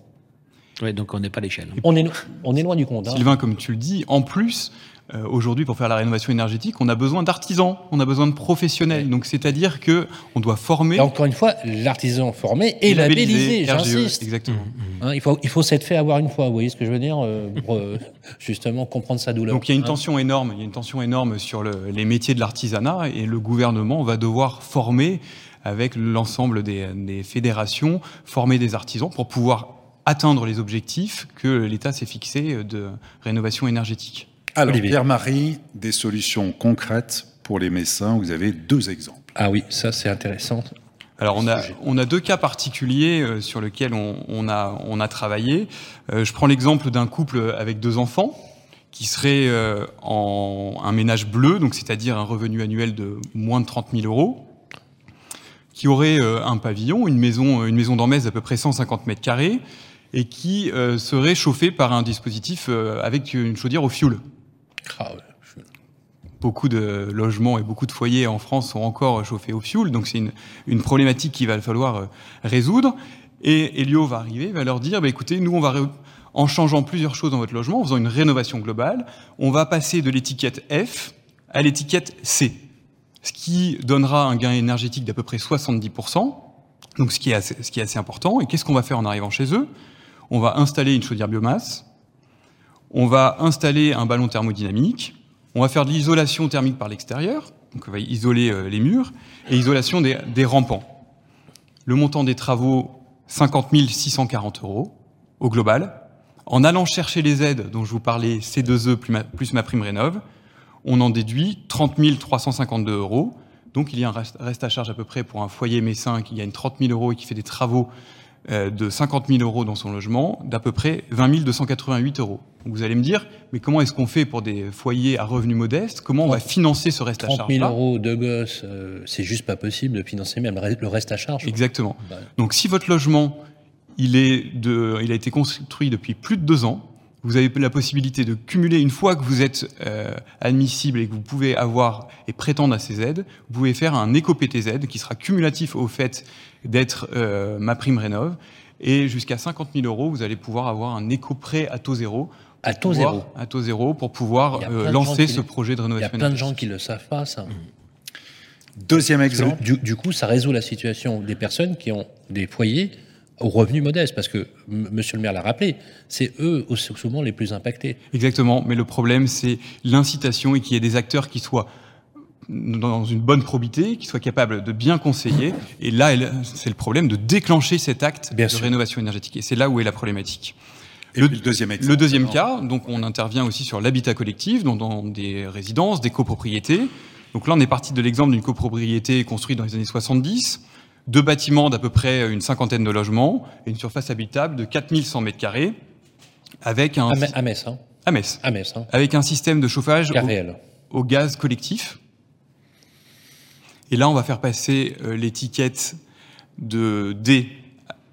Oui, donc on n'est pas à l'échelle. On est, on est loin du compte. hein. Sylvain, comme tu le dis, en plus, euh, aujourd'hui, pour faire la rénovation énergétique, on a besoin d'artisans, on a besoin de professionnels. Donc, c'est-à-dire que on doit former. Et encore une fois, l'artisan formé et, labellisé, RGE, j'insiste. Exactement. Hein, il faut, il faut s'être fait avoir une fois, vous voyez ce que je veux dire, euh, pour euh, justement comprendre sa douleur. Donc il y a une Hein. tension énorme, il y a une tension énorme sur le- les métiers de l'artisanat et le gouvernement va devoir former avec l'ensemble des, des fédérations, former des artisans pour pouvoir atteindre les objectifs que l'État s'est fixés de rénovation énergétique. Alors, Olivier. Pierre-Marie, des solutions concrètes pour les Messins. Vous avez deux exemples. Ah oui, ça c'est intéressant. Alors on a, on a deux cas particuliers euh, sur lesquels on, on a, on a travaillé. Euh, je prends l'exemple d'un couple avec deux enfants qui serait euh, en un ménage bleu, donc c'est-à-dire un revenu annuel de moins de 30 000 euros, qui aurait un pavillon, une maison, une maison d'Ormez d'à peu près 150 mètres carrés, et qui serait chauffé par un dispositif avec une chaudière au fioul. Ah Beaucoup de logements et beaucoup de foyers en France sont encore chauffés au fioul, donc c'est une, problématique qu'il va falloir euh, résoudre. Et Elio va arriver, va leur dire, bah, écoutez, nous on va, en changeant plusieurs choses dans votre logement, en faisant une rénovation globale, on va passer de l'étiquette F à l'étiquette C, ce qui donnera un gain énergétique d'à peu près 70%, donc ce qui est assez, ce qui est assez important. Et qu'est-ce qu'on va faire en arrivant chez eux? On va installer une chaudière biomasse, on va installer un ballon thermodynamique, on va faire de l'isolation thermique par l'extérieur, donc on va isoler euh, les murs, et isolation des, rampants. Le montant des travaux, 50 640 euros au global. En allant chercher les aides dont je vous parlais, C2E plus ma, plus ma prime rénov, on en déduit 30 352 euros. Donc il y a un reste, à charge à peu près pour un foyer messin qui gagne 30 000 euros et qui fait des travaux de 50 000 euros dans son logement, d'à peu près 20 288 euros. Donc vous allez me dire, mais comment est-ce qu'on fait pour des foyers à revenus modestes? Comment on va financer ce reste à 30 charge 000 euros de gosse, euh, c'est juste pas possible de financer même le reste- le reste à charge. Exactement. Bah, Donc si votre logement, il, est de, il a été construit depuis plus de deux ans, vous avez la possibilité de cumuler, une fois que vous êtes euh, admissible et que vous pouvez avoir et prétendre à ces aides, vous pouvez faire un éco-PTZ qui sera cumulatif au fait d'être euh, ma prime rénov. Et jusqu'à 50 000 euros, vous allez pouvoir avoir un éco-prêt à taux zéro. À taux pouvoir- zéro. À taux zéro pour pouvoir euh, lancer ce projet de Il y a rénovation. plein de gens qui le savent pas, ça. Deuxième exemple. Du, du coup, ça résout la situation des personnes qui ont des foyers aux revenus modestes, parce que M- Monsieur le maire l'a rappelé, c'est eux aussi souvent les plus impactés. Exactement, mais le problème c'est l'incitation et qu'il y ait des acteurs qui soient dans une bonne probité, qui soient capables de bien conseiller. Et là, c'est le problème de déclencher cet acte Bien de sûr. rénovation énergétique. Et c'est là où est la problématique. Et le deuxième exemple. Le deuxième cas, donc on intervient aussi sur l'habitat collectif, donc dans des résidences, des copropriétés. Donc là, on est parti de l'exemple d'une copropriété construite dans les années 70, deux bâtiments d'à peu près une cinquantaine de logements et une surface habitable de 4100 mètres carrés, avec un À, Me- à Metz, hein. à Metz, À Metz, hein. avec un système de chauffage au, au gaz collectif. Et là, on va faire passer euh, l'étiquette de D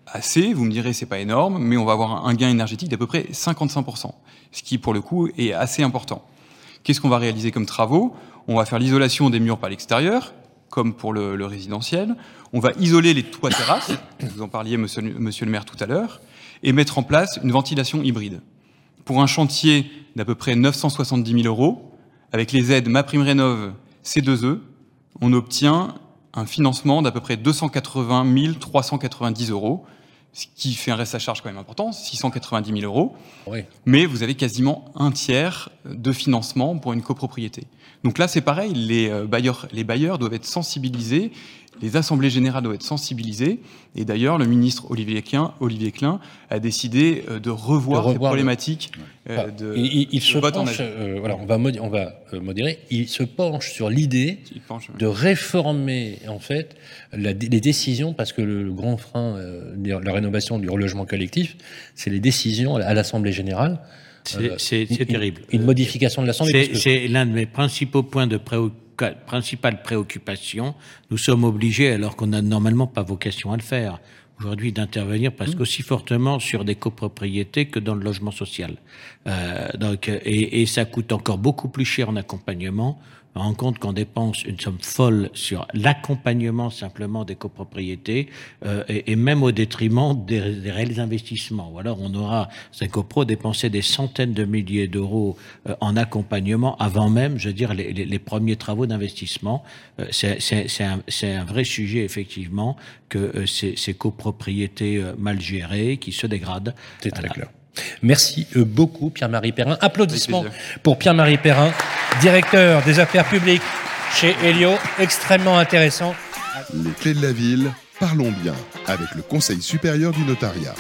à C. Vous me direz, c'est pas énorme, mais on va avoir un gain énergétique d'à peu près 55%, ce qui, pour le coup, est assez important. Qu'est-ce qu'on va réaliser comme travaux? On va faire l'isolation des murs par l'extérieur, comme pour le, le résidentiel. On va isoler les toits terrasses, vous en parliez, monsieur, le- monsieur le maire, tout à l'heure, et mettre en place une ventilation hybride. Pour un chantier d'à peu près 970 000 euros, avec les aides MaPrimeRénov' C2E, on obtient un financement d'à peu près 280 390 euros, ce qui fait un reste à charge quand même important, 690 000 euros. Oui. Mais vous avez quasiment un tiers de financement pour une copropriété. Donc là, c'est pareil, les euh, bailleurs, les bailleurs doivent être sensibilisés, les assemblées générales doivent être sensibilisées. Et d'ailleurs, le ministre Olivier Klein, Olivier Klein a décidé euh, de revoir, De revoir ces le- problématiques euh, de, il, il- il de se vote penche, euh, voilà, on va, mod- on va modérer, il se penche sur l'idée de réformer en fait la- les décisions, parce que le, le grand frein euh, de la rénovation du relogement collectif, c'est les décisions à l'Assemblée générale. C'est Euh, une- terrible. Une modification de l'Assemblée. C'est que- l'un de mes principaux points de préoca- principale préoccupation. Nous sommes obligés, alors qu'on n'a normalement pas vocation à le faire, aujourd'hui d'intervenir presque aussi fortement sur des copropriétés que dans le logement social. Euh, donc, et, et ça coûte encore beaucoup plus cher en accompagnement. On rend compte qu'on dépense une somme folle sur l'accompagnement simplement des copropriétés euh, et, et, même au détriment des, des, réels investissements. Ou alors on aura, ces copros, dépensé des centaines de milliers d'euros euh, en accompagnement avant même, je veux dire, les, les, les premiers travaux d'investissement. Euh, C'est un, un, vrai sujet, effectivement, que euh, ces, ces, copropriétés euh, mal gérées, qui se dégradent. C'est très clair. Merci euh, beaucoup, Pierre-Marie Perrin. Applaudissements pour Pierre-Marie Perrin, directeur des affaires publiques chez Helio. Extrêmement intéressant. Les clés de la ville, parlons bien avec le Conseil supérieur du notariat.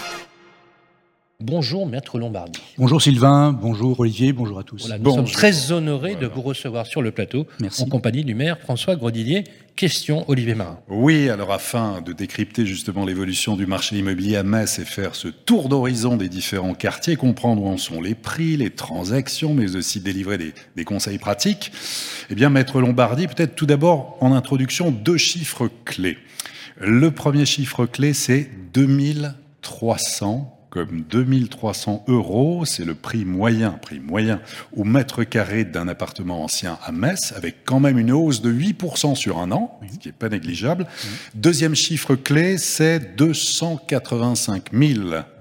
Bonjour Maître Lombardi. Bonjour Sylvain, bonjour Olivier, bonjour à tous. Voilà, nous bon, sommes très honorés voilà. de vous recevoir sur le plateau Merci. en compagnie du maire François Grosdidier. Question Olivier Marin. Oui, alors afin de décrypter justement l'évolution du marché immobilier à Metz et faire ce tour d'horizon des différents quartiers, comprendre où en sont les prix, les transactions, mais aussi délivrer des, des conseils pratiques, eh bien Maître Lombardi, peut-être tout d'abord en introduction deux chiffres clés. Le premier chiffre clé, c'est 2300 comme 2300 euros, c'est le prix moyen, prix moyen au mètre carré d'un appartement ancien à Metz, avec quand même une hausse de 8% sur un an, ce qui n'est pas négligeable. Deuxième chiffre clé, c'est 285 000,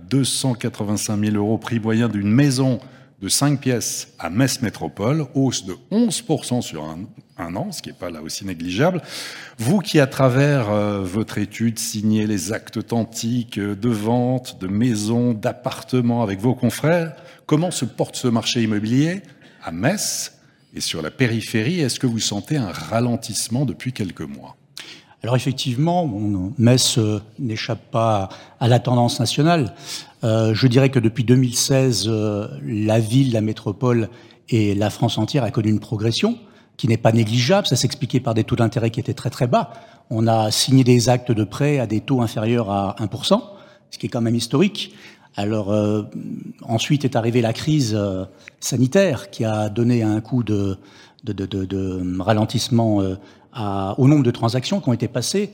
285 000 euros prix moyen d'une maison de 5 pièces à Metz Métropole, hausse de 11% sur un, un, an, ce qui n'est pas là aussi négligeable. Vous qui, à travers euh, votre étude, signez les actes authentiques de vente, de maisons, d'appartements avec vos confrères, comment se porte ce marché immobilier? À Metz et sur la périphérie Est-ce que vous sentez un ralentissement depuis quelques mois? Alors effectivement, Metz euh, n'échappe pas à la tendance nationale. Euh, je dirais que depuis 2016, euh, la ville, la métropole et la France entière a connu une progression qui n'est pas négligeable. Ça s'expliquait par des taux d'intérêt qui étaient très très bas. On a signé des actes de prêt à des taux inférieurs à 1%, ce qui est quand même historique. Alors euh, ensuite est arrivée la crise euh, sanitaire qui a donné un coup de, de, de, de ralentissement euh, à, au nombre de transactions qui ont été passées.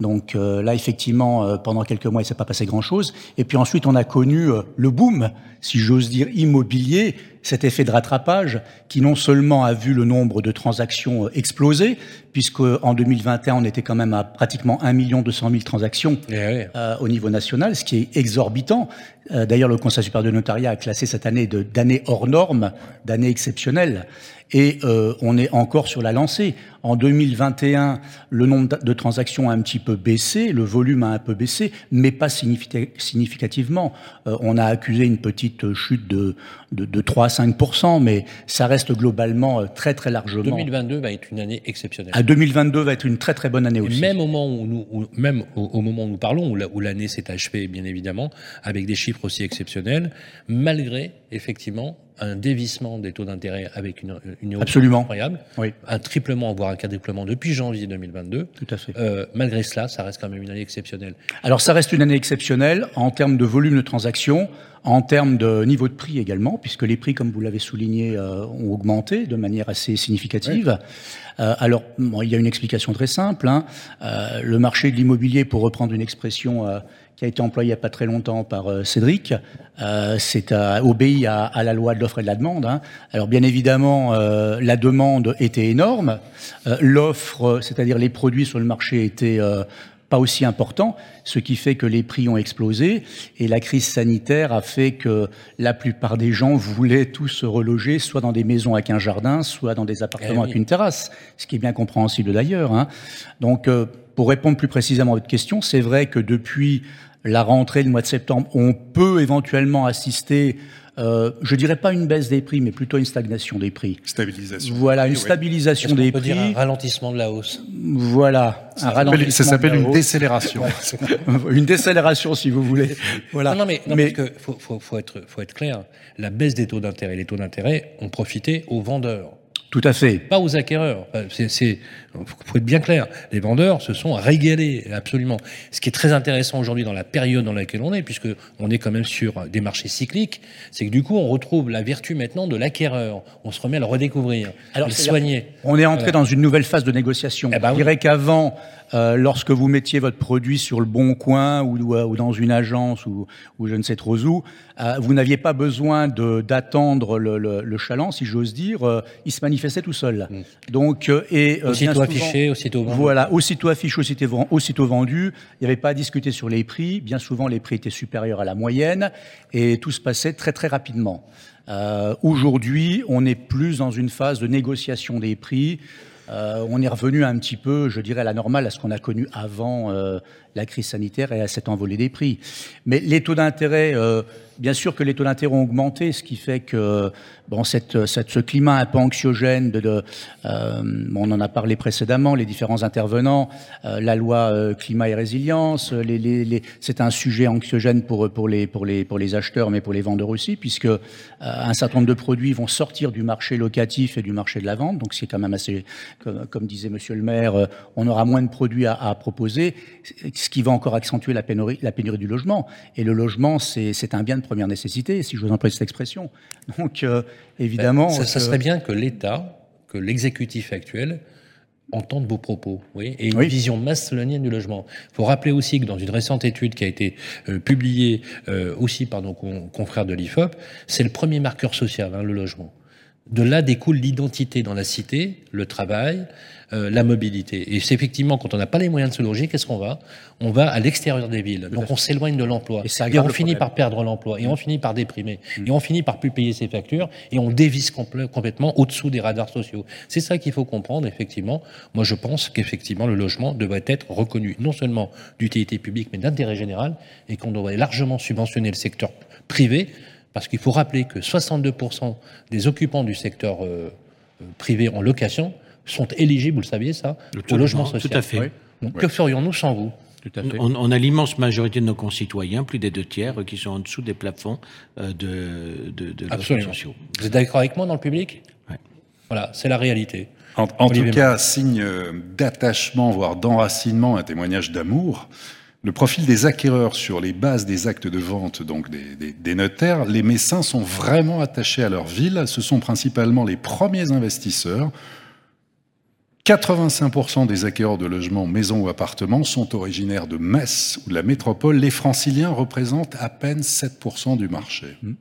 Donc euh, là, effectivement, euh, pendant quelques mois, il s'est pas passé grand-chose. Et puis ensuite, on a connu le boom, si j'ose dire, immobilier, cet effet de rattrapage qui non seulement a vu le nombre de transactions exploser, puisque en 2021, on était quand même à pratiquement 1 200 000 transactions Eh oui. au niveau national, ce qui est exorbitant. D'ailleurs, le Conseil supérieur de notariat a classé cette année d'année hors norme, d'année exceptionnelle et euh, on est encore sur la lancée. En 2021, le nombre de transactions a un petit peu baissé, le volume a un peu baissé, mais pas significativement. Euh, on a accusé une petite chute de, de, de 3 à 5% mais ça reste globalement euh, très très largement. 2022 va être une année exceptionnelle. À 2022 va être une très très bonne année Et aussi. Même au moment où nous, où, même au, au, moment où nous parlons, où l'année s'est achevée, bien évidemment, avec des chiffres aussi exceptionnels, malgré effectivement un dévissement des taux d'intérêt avec une, une hausse Absolument. incroyable, oui. un triplement, voire un quadruplement depuis janvier 2022. Tout à fait. Euh, malgré cela, ça reste quand même une année exceptionnelle. Alors ça reste une année exceptionnelle en termes de volume de transactions, en termes de niveau de prix également, puisque les prix, comme vous l'avez souligné, euh, ont augmenté de manière assez significative. Oui. Euh, alors, bon, il y a une explication très simple. Hein. Euh, le marché de l'immobilier, pour reprendre une expression qui a été employée il n'y a pas très longtemps par Cédric, c'est obéit à, à, la loi de l'offre et de la demande. Hein. Alors, bien évidemment, la demande était énorme. L'offre, c'est-à-dire les produits sur le marché, étaient pas aussi important, ce qui fait que les prix ont explosé et la crise sanitaire a fait que la plupart des gens voulaient tous se reloger soit dans des maisons avec un jardin, soit dans des appartements eh oui. avec une terrasse, ce qui est bien compréhensible d'ailleurs. Hein. Donc, euh, pour répondre plus précisément à votre question, c'est vrai que depuis la rentrée, le mois de septembre, on peut éventuellement assister euh, je dirais pas une baisse des prix, mais plutôt une stagnation des prix. Stabilisation. Voilà, une oui, stabilisation des peut prix. Dire un ralentissement de la hausse. Voilà, ça un ralentissement. Ça s'appelle une décélération. une décélération, si vous voulez. Voilà. Non, non mais, non, mais... parce que faut, faut, faut, être, faut être clair. La baisse des taux d'intérêt, les taux d'intérêt ont profité aux vendeurs. Tout à fait. Pas aux acquéreurs. C'est, faut être bien clair. Les vendeurs se sont régalés, absolument. Ce qui est très intéressant aujourd'hui dans la période dans laquelle on est, puisque on est quand même sur des marchés cycliques, c'est que du coup, on retrouve la vertu maintenant de l'acquéreur. On se remet à le redécouvrir, Alors, à le soigner. On est entré voilà. dans une nouvelle phase de négociation. Eh ben, Je dirais qu'avant, euh, lorsque vous mettiez votre produit sur le bon coin ou, ou dans une agence ou, ou, je ne sais trop où, euh, vous n'aviez pas besoin d'attendre le, le, le, chaland, si j'ose dire. Euh, il se manifestait tout seul. Mm. Donc, euh, et affiché, aussitôt vendu. Voilà, aussitôt affiché, aussitôt, aussitôt vendu. Il n'y avait pas à discuter sur les prix. Bien souvent, les prix étaient supérieurs à la moyenne et tout se passait très très rapidement. Euh, Aujourd'hui, on est plus dans une phase de négociation des prix. Euh, on est revenu un petit peu, je dirais, à la normale, à ce qu'on a connu avant euh, la crise sanitaire et à cet envolée des prix. Mais les taux d'intérêt, bien sûr que les taux d'intérêt ont augmenté, ce qui fait que bon, ce climat un peu anxiogène, euh, on en a parlé précédemment, les différents intervenants, euh, la loi euh, climat et résilience, c'est un sujet anxiogène pour, les, acheteurs, mais pour les vendeurs aussi, puisque un certain nombre de produits vont sortir du marché locatif et du marché de la vente, donc c'est quand même assez, comme, disait Monsieur le maire, on aura moins de produits à, proposer, ce qui va encore accentuer la pénurie, la pénurie du logement. Et le logement, c'est un bien de première nécessité, si je vous emploie cette expression. Donc, euh, évidemment. Ça, ça, serait bien que l'État, que l'exécutif actuel, entende vos propos, oui, et une oui. vision macédonienne du logement. Il faut rappeler aussi que dans une récente étude qui a été euh, publiée euh, aussi par nos confrères de l'IFOP, c'est le premier marqueur social, hein, le logement. De là découle l'identité dans la cité, le travail, euh, la mobilité. Et c'est effectivement, quand on n'a pas les moyens de se loger, qu'est-ce qu'on va? On va à l'extérieur des villes. Donc on s'éloigne de l'emploi. Et, et, on finit par perdre l'emploi. Et on finit par déprimer. Mmh. Et on finit par plus payer ses factures. Et on dévisse compl complètement au-dessous des radars sociaux. C'est ça qu'il faut comprendre, effectivement. Moi, je pense qu'effectivement, le logement devrait être reconnu non seulement d'utilité publique, mais d'intérêt général. Et qu'on devrait largement subventionner le secteur privé parce qu'il faut rappeler que 62% des occupants du secteur euh, privé en location sont éligibles, vous le saviez ça, au logement social. Tout à fait. Oui. Donc, oui. Que ferions-nous sans vous? Tout à fait. On, on a l'immense majorité de nos concitoyens, plus des deux tiers, qui sont en dessous des plafonds euh, de, de, de Absolument. sociaux. Vous êtes d'accord avec moi dans le public? Oui. Voilà, c'est la réalité. En, en tout cas, signe d'attachement, voire d'enracinement, un témoignage d'amour. Le profil des acquéreurs sur les bases des actes de vente, donc des, des, des, notaires, les Messins sont vraiment attachés à leur ville. Ce sont principalement les premiers investisseurs. 85% des acquéreurs de logements, maisons ou appartements sont originaires de Metz ou de la métropole. Les franciliens représentent à peine 7% du marché. Mmh.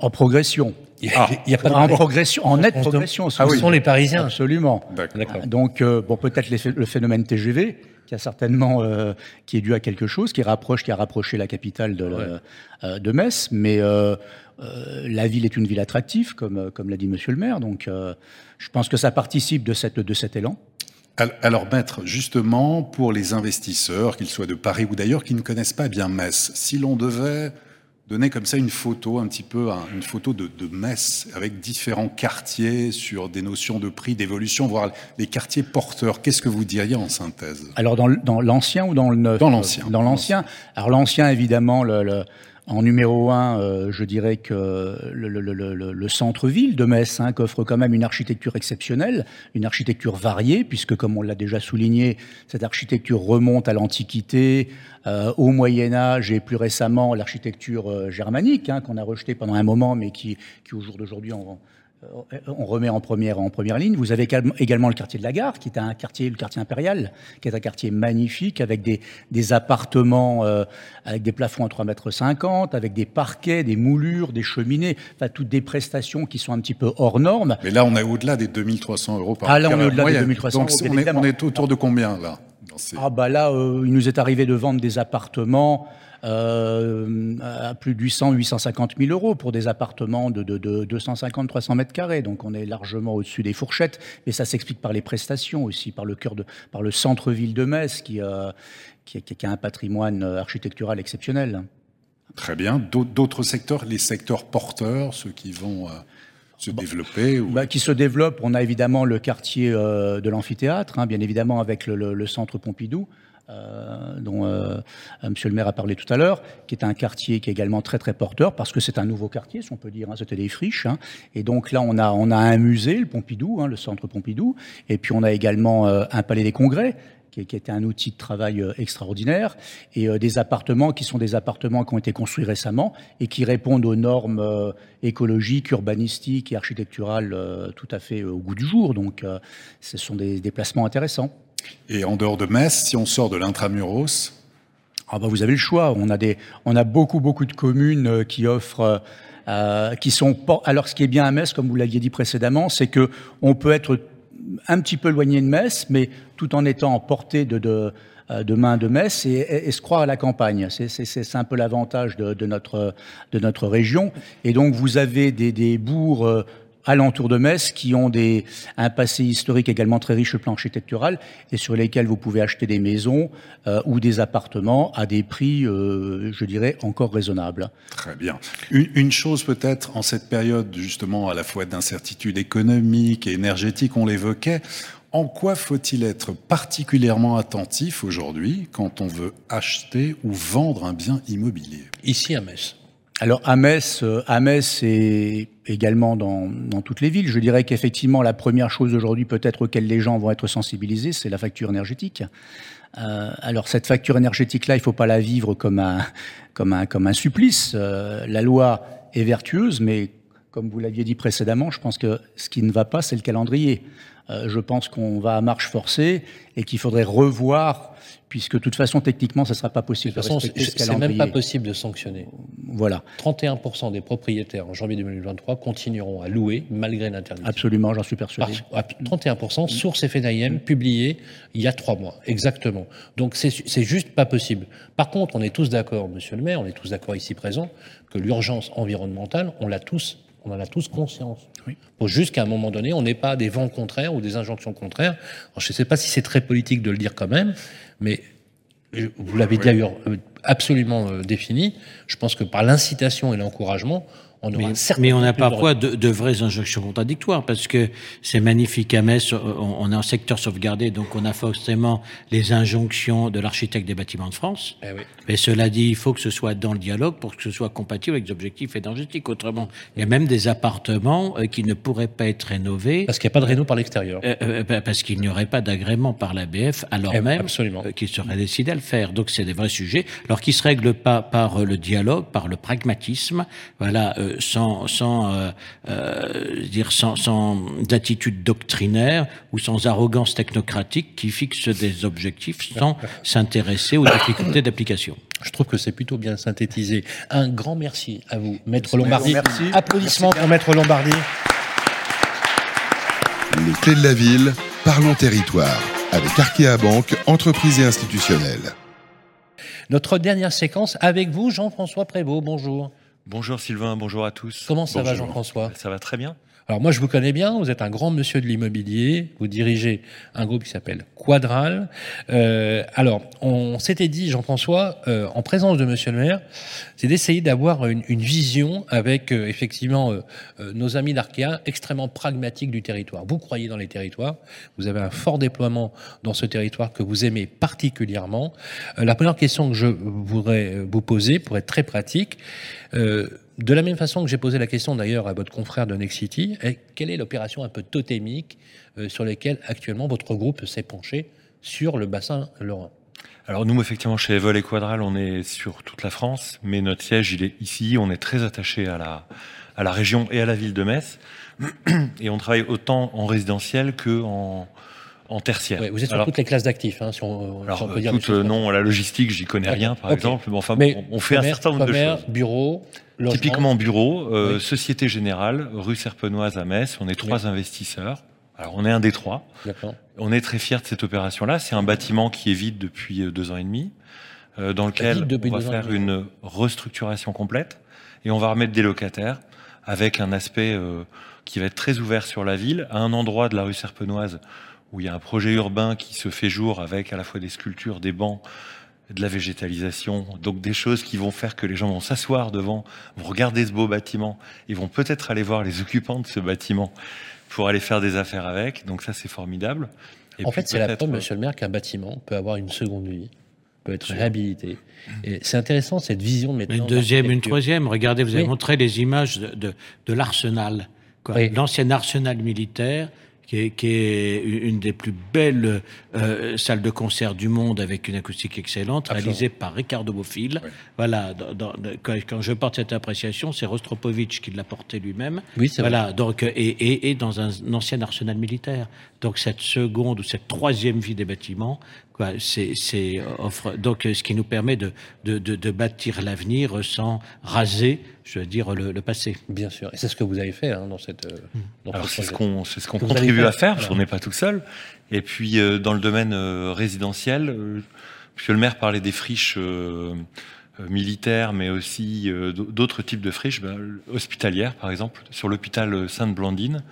En progression. Il y a, ah, il y a pas en progression, en nette progression. Ah oui. Ce sont les Parisiens. Absolument. Donc, euh, bon, peut-être le phénomène TGV, qui a certainement, euh, qui est dû à quelque chose, qui rapproche, qui a rapproché la capitale de, ouais. euh, de Metz, mais euh, la ville est une ville attractive, comme, comme l'a dit Monsieur le maire, donc je pense que ça participe de, cette, de cet élan. Alors, maître, justement, pour les investisseurs, qu'ils soient de Paris ou d'ailleurs, qui ne connaissent pas bien Metz, si l'on devait donner comme ça une photo, un petit peu une photo de, de Metz avec différents quartiers sur des notions de prix, d'évolution, voire les quartiers porteurs. Qu'est-ce que vous diriez en synthèse? Alors dans, dans l'ancien ou dans le neuf? Dans l'ancien. Dans l'ancien. Alors l'ancien, évidemment, le, le, en numéro un, euh, je dirais que le, le, le, le centre-ville de Metz hein, qu'offre quand même une architecture exceptionnelle, une architecture variée, puisque comme on l'a déjà souligné, cette architecture remonte à l'Antiquité, euh, au Moyen Âge et plus récemment l'architecture euh, germanique, hein, qu'on a rejetée pendant un moment, mais qui, qui au jour d'aujourd'hui on, on remet en première, en première ligne. Vous avez également le quartier de la Gare, qui est un quartier, le quartier impérial, qui est un quartier magnifique, avec des, des appartements euh, avec des plafonds à 3,50 m, avec des parquets, des moulures, des cheminées, enfin toutes des prestations qui sont un petit peu hors normes. Mais là, on est au-delà des 2300 euros par Ah là, on est au-delà des 2300 Donc, euros. On est, on est, autour de combien, là? Ah bah là, euh, il nous est arrivé de vendre des appartements euh, à plus de 800, 850 000 euros pour des appartements de, de, de 250, 300 mètres carrés. Donc on est largement au-dessus des fourchettes. Mais ça s'explique par les prestations aussi, par le cœur de, par le centre-ville de Metz qui, euh, qui, qui, a un patrimoine architectural exceptionnel. Très bien. D'autres secteurs, les secteurs porteurs, ceux qui vont euh, se bon. développer ou... bah, Qui se développent. On a évidemment le quartier euh, de l'amphithéâtre, hein, bien évidemment avec le, le, le centre Pompidou. Euh, dont euh, Monsieur le maire a parlé tout à l'heure, qui est un quartier qui est également très très porteur parce que c'est un nouveau quartier, si on peut dire. Hein, C'était des friches, hein, et donc là on a on a un musée, le Pompidou, hein, le centre Pompidou, et puis on a également euh, un palais des congrès qui, était un outil de travail euh, extraordinaire, et euh, des appartements qui sont des appartements qui ont été construits récemment et qui répondent aux normes euh, écologiques, urbanistiques et architecturales tout à fait au goût du jour. Donc ce sont des déplacements intéressants. Et en dehors de Metz, si on sort de l'intramuros ah bah vous avez le choix. On a, des, on a beaucoup, beaucoup de communes euh, qui offrent, euh, qui sont. Alors, ce qui est bien à Metz, comme vous l'aviez dit précédemment, c'est que on peut être un petit peu éloigné de Metz, mais tout en étant en portée de, de, euh, main de Metz et, se croire à la campagne. C'est un peu l'avantage de, de, notre, de notre région. Et donc, vous avez des, des bourgs euh, alentour de Metz qui ont des, un passé historique également très riche au plan architectural et sur lesquels vous pouvez acheter des maisons euh, ou des appartements à des prix, euh, je dirais, encore raisonnables. Très bien. Une, une chose peut-être en cette période justement à la fois d'incertitude économique et énergétique, on l'évoquait, en quoi faut-il être particulièrement attentif aujourd'hui quand on veut acheter ou vendre un bien immobilier? Ici à Metz. Alors à Metz, euh, à Metz et également dans, dans toutes les villes, je dirais qu'effectivement la première chose aujourd'hui peut-être auquel les gens vont être sensibilisés, c'est la facture énergétique. Euh, alors cette facture énergétique-là, il ne faut pas la vivre comme un, comme un, comme un supplice. Euh, la loi est vertueuse, mais comme vous l'aviez dit précédemment, je pense que ce qui ne va pas, c'est le calendrier. Euh, je pense qu'on va à marche forcée et qu'il faudrait revoir puisque de toute façon, techniquement, ça ne sera pas possible de, ce calendrier. C'est même pas possible de sanctionner. Voilà. 31% des propriétaires en janvier 2023 continueront à louer malgré l'interdiction. Absolument, j'en suis persuadé. 31%, source FNIM, publié il y a trois mois, exactement. Donc c'est juste pas possible. Par contre, on est tous d'accord, monsieur le maire, on est tous d'accord ici présents, que l'urgence environnementale, on l'a tous on en a tous conscience. Oui. Juste qu'à un moment donné, on n'ait pas des vents contraires ou des injonctions contraires. je ne sais pas si c'est très politique de le dire quand même, mais vous l'avez d'ailleurs euh, absolument euh, défini. Je pense que par l'incitation et l'encouragement, mais, on a parfois de, vraies injonctions contradictoires parce que c'est magnifique à Metz, on, est en secteur sauvegardé, donc on a forcément les injonctions de l'architecte des bâtiments de France. Eh mais cela dit, il faut que ce soit dans le dialogue pour que ce soit compatible avec les objectifs énergétiques. Autrement, il y a même des appartements euh, qui ne pourraient pas être rénovés. Parce qu'il n'y a pas de réno par l'extérieur. Euh, euh, parce qu'il n'y aurait pas d'agrément par l'ABF, alors eh, même qu'il serait décidé à le faire. Donc c'est des vrais sujets, alors qui se règlent pas par le dialogue, par le pragmatisme. Voilà sans, sans euh, euh, dire sans, sans attitude doctrinaire ou sans arrogance technocratique qui fixe des objectifs sans s'intéresser aux difficultés d'application. Je trouve que c'est plutôt bien synthétisé. Un grand merci à vous, Maître Lombardi. Merci. Applaudissements pour Maître Lombardi. Les clés de la ville, parlons territoire, avec Arkea Banque, entreprise et institutionnelle. Notre dernière séquence avec vous, Jean-François Prévost. Bonjour. Bonjour Sylvain, bonjour à tous. Comment ça va Jean-François? Ça va très bien. Alors moi je vous connais bien, vous êtes un grand monsieur de l'immobilier, vous dirigez un groupe qui s'appelle Quadral. Euh, alors on s'était dit Jean-François, euh, en présence de monsieur le maire, c'est d'essayer d'avoir une, une, vision avec euh, effectivement euh, euh, nos amis d'Arkea extrêmement pragmatique du territoire. Vous croyez dans les territoires, vous avez un fort déploiement dans ce territoire que vous aimez particulièrement. la première question que je voudrais vous poser pour être très pratique, de la même façon que j'ai posé la question d'ailleurs à votre confrère de Nexity, quelle est l'opération un peu totémique euh, sur laquelle actuellement votre groupe s'est penché sur le bassin lorrain? Alors nous, effectivement, chez Vol et Quadral, on est sur toute la France, mais notre siège, il est ici. On est très attaché à la, à la région et à la ville de Metz. Et on travaille autant en résidentiel que en, en tertiaire. vous êtes sur toutes les classes d'actifs, hein, si on, alors, peut dire. non, la logistique, j'y connais rien, par exemple. Mais enfin, on, fait un certain nombre de choses. bureau, Typiquement bureau, euh, Société Générale, rue Serpenoise à Metz. On est trois investisseurs. Alors on est un des trois. On est très fiers de cette opération-là. C'est un bâtiment qui est vide depuis euh, deux ans et demi, euh, dans lequel on va faire une restructuration complète et on va remettre des locataires avec un aspect euh, qui va être très ouvert sur la ville, à un endroit de la rue Serpenoise où il y a un projet urbain qui se fait jour avec à la fois des sculptures, des bancs, de la végétalisation, donc des choses qui vont faire que les gens vont s'asseoir devant, vont regarder ce beau bâtiment, ils vont peut-être aller voir les occupants de ce bâtiment pour aller faire des affaires avec, donc ça c'est formidable. en fait, c'est la preuve, monsieur le maire, qu'un bâtiment peut avoir une seconde vie, peut être réhabilité. Et c'est intéressant cette vision de Une deuxième, une troisième. Regardez, vous avez montré les images de, de, l'arsenal, l'ancien arsenal militaire qui est, qui est une des plus belles euh, salles de concert du monde avec une acoustique excellente, réalisée par Ricardo Bofill. Voilà, dans- dans- quand, je porte cette appréciation, c'est Rostropovitch qui l'a porté lui-même. Oui, c'est Voilà, donc et, et, et dans un ancien arsenal militaire. Donc cette seconde ou cette troisième vie des bâtiments, quoi, c'est, c'est offre donc euh, ce qui nous permet de de, de, de bâtir l'avenir sans raser, je veux dire le, le passé. Bien sûr. Et c'est ce que vous avez fait hein, dans cette. euh, dans Alors ce c'est ce qu'on c'est ce qu'on Que vous avez contribue fait. à faire, Alors. qu'on n'est pas tout seul. Et puis euh, dans le domaine euh, résidentiel, euh, puisque le maire parlait des friches militaires, mais aussi euh, d'autres types de friches, ben, hospitalières par exemple, sur l'hôpital Sainte-Blandine,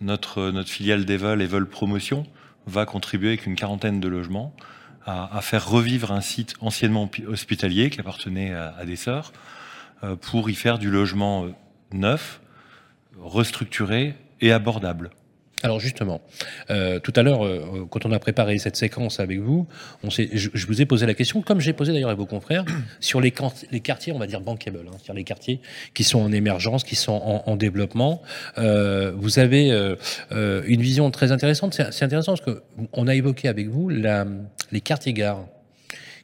notre notre filiale d'Evel, Evel Promotion, va contribuer avec une quarantaine de logements à, faire revivre un site anciennement hospi- hospitalier qui appartenait à, à des sœurs, euh, pour y faire du logement euh, neuf, restructuré et abordable. Alors justement, euh, tout à l'heure, euh, quand on a préparé cette séquence avec vous, je, vous ai posé la question, comme j'ai posé d'ailleurs à vos confrères, sur les, quartiers, on va dire bankable, hein, c'est-à-dire les quartiers qui sont en émergence, qui sont en, en développement. Euh, vous avez une vision très intéressante. C'est intéressant parce que on a évoqué avec vous les quartiers-gares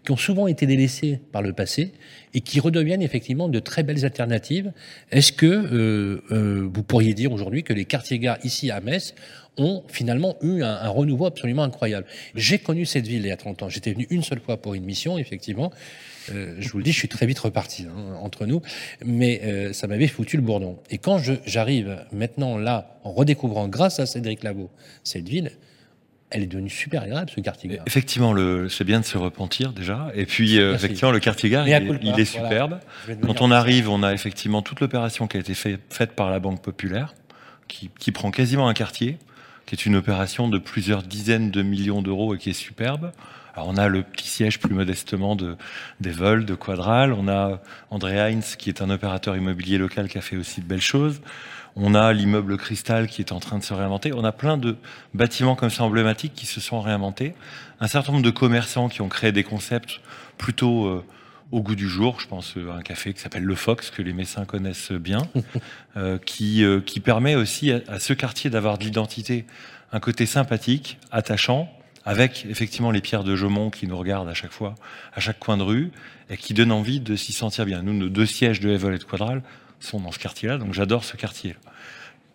qui ont souvent été délaissés par le passé et qui redeviennent effectivement de très belles alternatives. Est-ce que euh, euh, vous pourriez dire aujourd'hui que les quartiers-gares ici à Metz ont finalement eu un, renouveau absolument incroyable? J'ai connu cette ville il y a 30 ans. J'étais venu une seule fois pour une mission, effectivement. Euh, je vous le dis, je suis très vite reparti hein, entre nous, mais ça m'avait foutu le bourdon. Et quand j'arrive maintenant là, en redécouvrant grâce à Cédric Labo cette ville, elle est devenue super agréable ce quartier-gare. Effectivement, le- c'est bien de se repentir déjà. Et puis, euh, effectivement, le quartier gare, il, est- superbe. Quand on arrive, on a effectivement toute l'opération qui a été fait- faite par la Banque Populaire, qui, qui prend quasiment un quartier, qui est une opération de plusieurs dizaines de millions d'euros et qui est superbe. Alors, on a le petit siège plus modestement de, des vols, de Quadral. On a André Heinz, qui est un opérateur immobilier local qui a fait aussi de belles choses. On a l'immeuble Cristal qui est en train de se réinventer. On a plein de bâtiments comme ça emblématiques qui se sont réinventés. Un certain nombre de commerçants qui ont créé des concepts plutôt euh, au goût du jour. Je pense euh, à un café qui s'appelle Le Fox, que les Messins connaissent bien, euh, qui, euh, qui permet aussi à, à ce quartier d'avoir de l'identité, un côté sympathique, attachant, avec effectivement les pierres de Jaumont qui nous regardent à chaque fois, à chaque coin de rue, et qui donnent envie de s'y sentir bien. Nous, nos deux sièges de Evel et de Quadral sont dans ce quartier-là, donc j'adore ce quartier.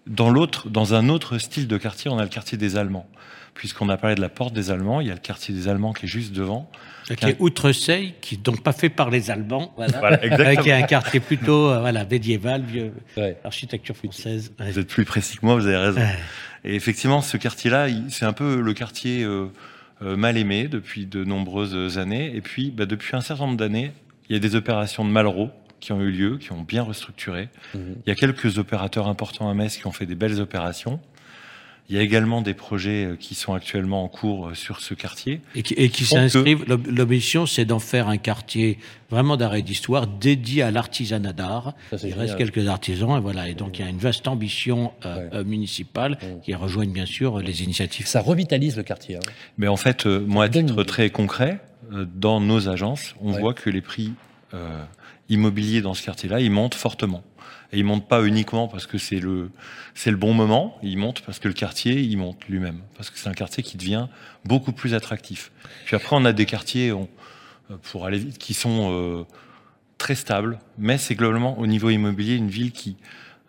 Dans l'autre, dans un autre style de quartier, on a le quartier des Allemands. Puisqu'on a parlé de la porte des Allemands, il y a le quartier des Allemands qui est juste devant. Qui est Outreseil, qui donc pas fait par les Allemands, voilà, Voilà, exactement. qui est un quartier plutôt euh, voilà médiéval, vieux, architecture française. Vous êtes plus précis que moi, vous avez raison. Et effectivement, ce quartier-là, c'est un peu le quartier euh, euh, mal aimé depuis de nombreuses années. Et puis, bah, depuis un certain nombre d'années, il y a des opérations de Malraux qui ont eu lieu, qui ont bien restructuré. Il y a quelques opérateurs importants à Metz qui ont fait des belles opérations. Il y a également des projets euh, qui sont actuellement en cours euh, sur ce quartier. Et qui, que- s'inscrivent. l'ob- L'ambition, c'est d'en faire un quartier vraiment d'arrêt d'histoire dédié à l'artisanat d'art. Il reste quelques artisans, et voilà. Et donc, il y a une vaste ambition euh, municipale qui rejoignent bien sûr les initiatives. Ça revitalise le quartier. hein. Mais en fait, euh, moi, à titre très concret, euh, dans nos agences, on Ouais. voit que les prix immobiliers dans ce quartier-là, ils montent fortement. Et ils montent pas uniquement parce que c'est le c'est le bon moment, ils montent parce que le quartier, il monte lui-même, parce que c'est un quartier qui devient beaucoup plus attractif. Puis après, on a des quartiers, euh, pour aller vite, qui sont euh, très stables, mais c'est globalement au niveau immobilier une ville qui,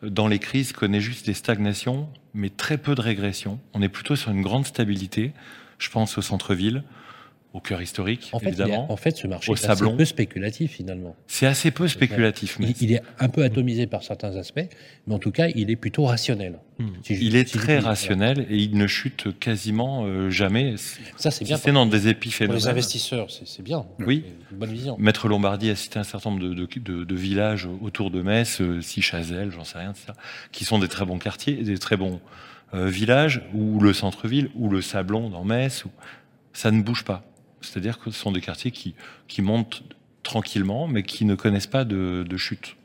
euh, dans les crises, connaît juste des stagnations, mais très peu de régression. On est plutôt sur une grande stabilité. Je pense au centre-ville, au cœur historique, En fait, évidemment. en fait, ce marché est assez peu spéculatif finalement. C'est assez peu spéculatif. Il, mais il est un peu atomisé par certains aspects, mais en tout cas, il est plutôt rationnel. Si je- il est si très rationnel et il ne chute quasiment euh, jamais. Ça, c'est bien Si C'est dans des Pour épiphénomènes. les investisseurs, c'est bien. Oui. Une bonne vision. Maître Lombardi a cité un certain nombre de, de- de- de villages autour de Metz, euh, Sichazel, j'en sais rien, etc., qui sont des très bons quartiers, des très bons euh, villages, ou le centre-ville, ou le Sablon dans Metz. Où ça ne bouge pas. C'est-à-dire que ce sont des quartiers qui, qui montent tranquillement, mais qui ne connaissent pas de, de chute.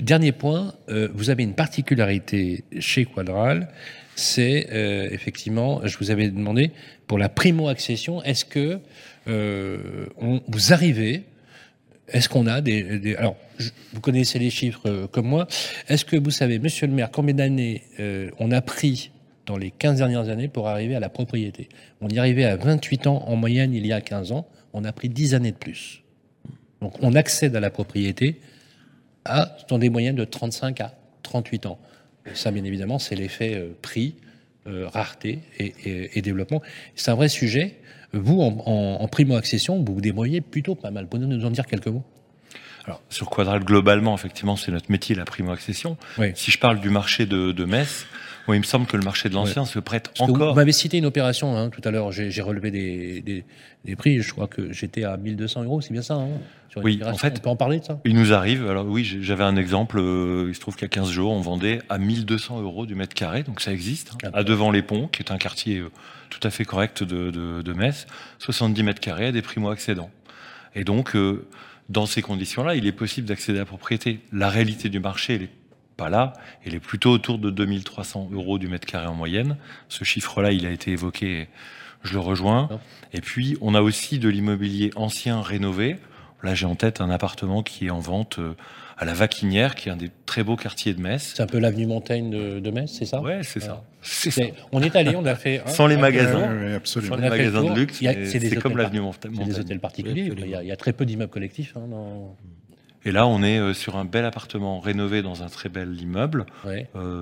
Dernier point, euh, vous avez une particularité chez Quadral, c'est euh, effectivement, je vous avais demandé pour la primo-accession, est-ce que euh, on- vous arrivez, est-ce qu'on a des, alors vous connaissez les chiffres comme moi, est-ce que vous savez, Monsieur le Maire, combien d'années on a pris dans les 15 dernières années pour arriver à la propriété. On y arrivait à 28 ans en moyenne il y a 15 ans, on a pris 10 années de plus. Donc on accède à la propriété à, dans des moyennes de 35 à 38 ans. Et ça, bien évidemment, c'est l'effet euh, prix, euh, rareté et, développement. C'est un vrai sujet. Vous, en, primo-accession, vous vous débrouillez plutôt pas mal. Pouvez-vous nous en dire quelques mots? Alors, sur Quadral, globalement, effectivement, c'est notre métier, la primo-accession. Si je parle du marché de, de Metz, il me semble que le marché de l'ancien se prête encore. Vous m'avez cité une opération hein, tout à l'heure. J'ai relevé des, des, prix. Je crois que j'étais à 1200 euros. C'est bien ça hein, Oui, en fait. On peut en parler de ça? Il nous arrive. Alors oui, j'avais un exemple. Euh, il se trouve qu'il y a 15 jours, on vendait à 1200 euros du mètre carré. Donc ça existe. Hein, à Devant les Ponts, qui est un quartier euh, tout à fait correct de, de, Metz. 70 mètres carrés à des primo-accédants. Et donc, euh, dans ces conditions-là, il est possible d'accéder à la propriété. La réalité du marché, elle est pas là. Il est plutôt autour de 2300 euros du mètre carré en moyenne. Ce chiffre-là, il a été évoqué, je le rejoins. Et puis, on a aussi de l'immobilier ancien rénové. Là, j'ai en tête un appartement qui est en vente euh, à la Vaquinière, qui est un des très beaux quartiers de Metz. C'est un peu l'avenue Montaigne de, Metz, c'est ça? Ouais, c'est ça. On est allé, on a fait. Sans les magasins. absolument. Sans les magasins de luxe. C'est comme l'avenue Montaigne. C'est des hôtels particuliers. Il y, a, très peu d'immeubles collectifs. Hein, dans... Et là, on est euh, sur un bel appartement rénové dans un très bel immeuble,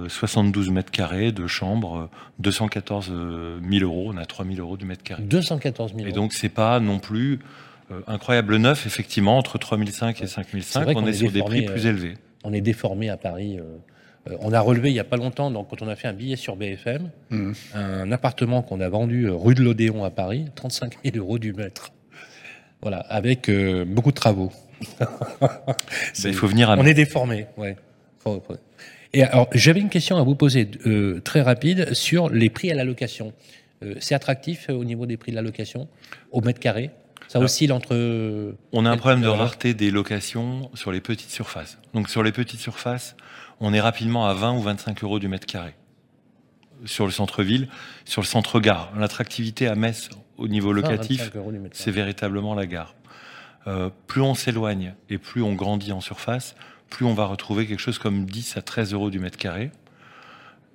72 euh, mètres carrés, de chambres, 214 euh, 000 euros. On a 3 000 euros du mètre carré. 214 000 euros. Et donc, c'est pas non plus incroyable neuf, effectivement, entre 3 500 et 5 500. On, est, sur des prix plus élevés. On est déformé à Paris. on a relevé il n'y a pas longtemps, donc, quand on a fait un billet sur BFM, mmh. un appartement qu'on a vendu rue de l'Odéon à Paris, 35 000 euros du mètre. Voilà, avec beaucoup de travaux. il faut venir à On est déformé, ouais. Et alors, j'avais une question à vous poser euh, très rapide sur les prix à la location. Euh, c'est attractif euh, au niveau des prix de la location au mètre carré? Ça oscille entre. On a un problème de rareté des locations sur les petites surfaces. Donc sur les petites surfaces, on est rapidement à 20 ou 25 euros du mètre carré. Sur le centre-ville, sur le centre-gare. L'attractivité à Metz au niveau locatif, c'est véritablement la gare. Euh, plus on s'éloigne et plus on grandit en surface, plus on va retrouver quelque chose comme 10 à 13 euros du mètre carré.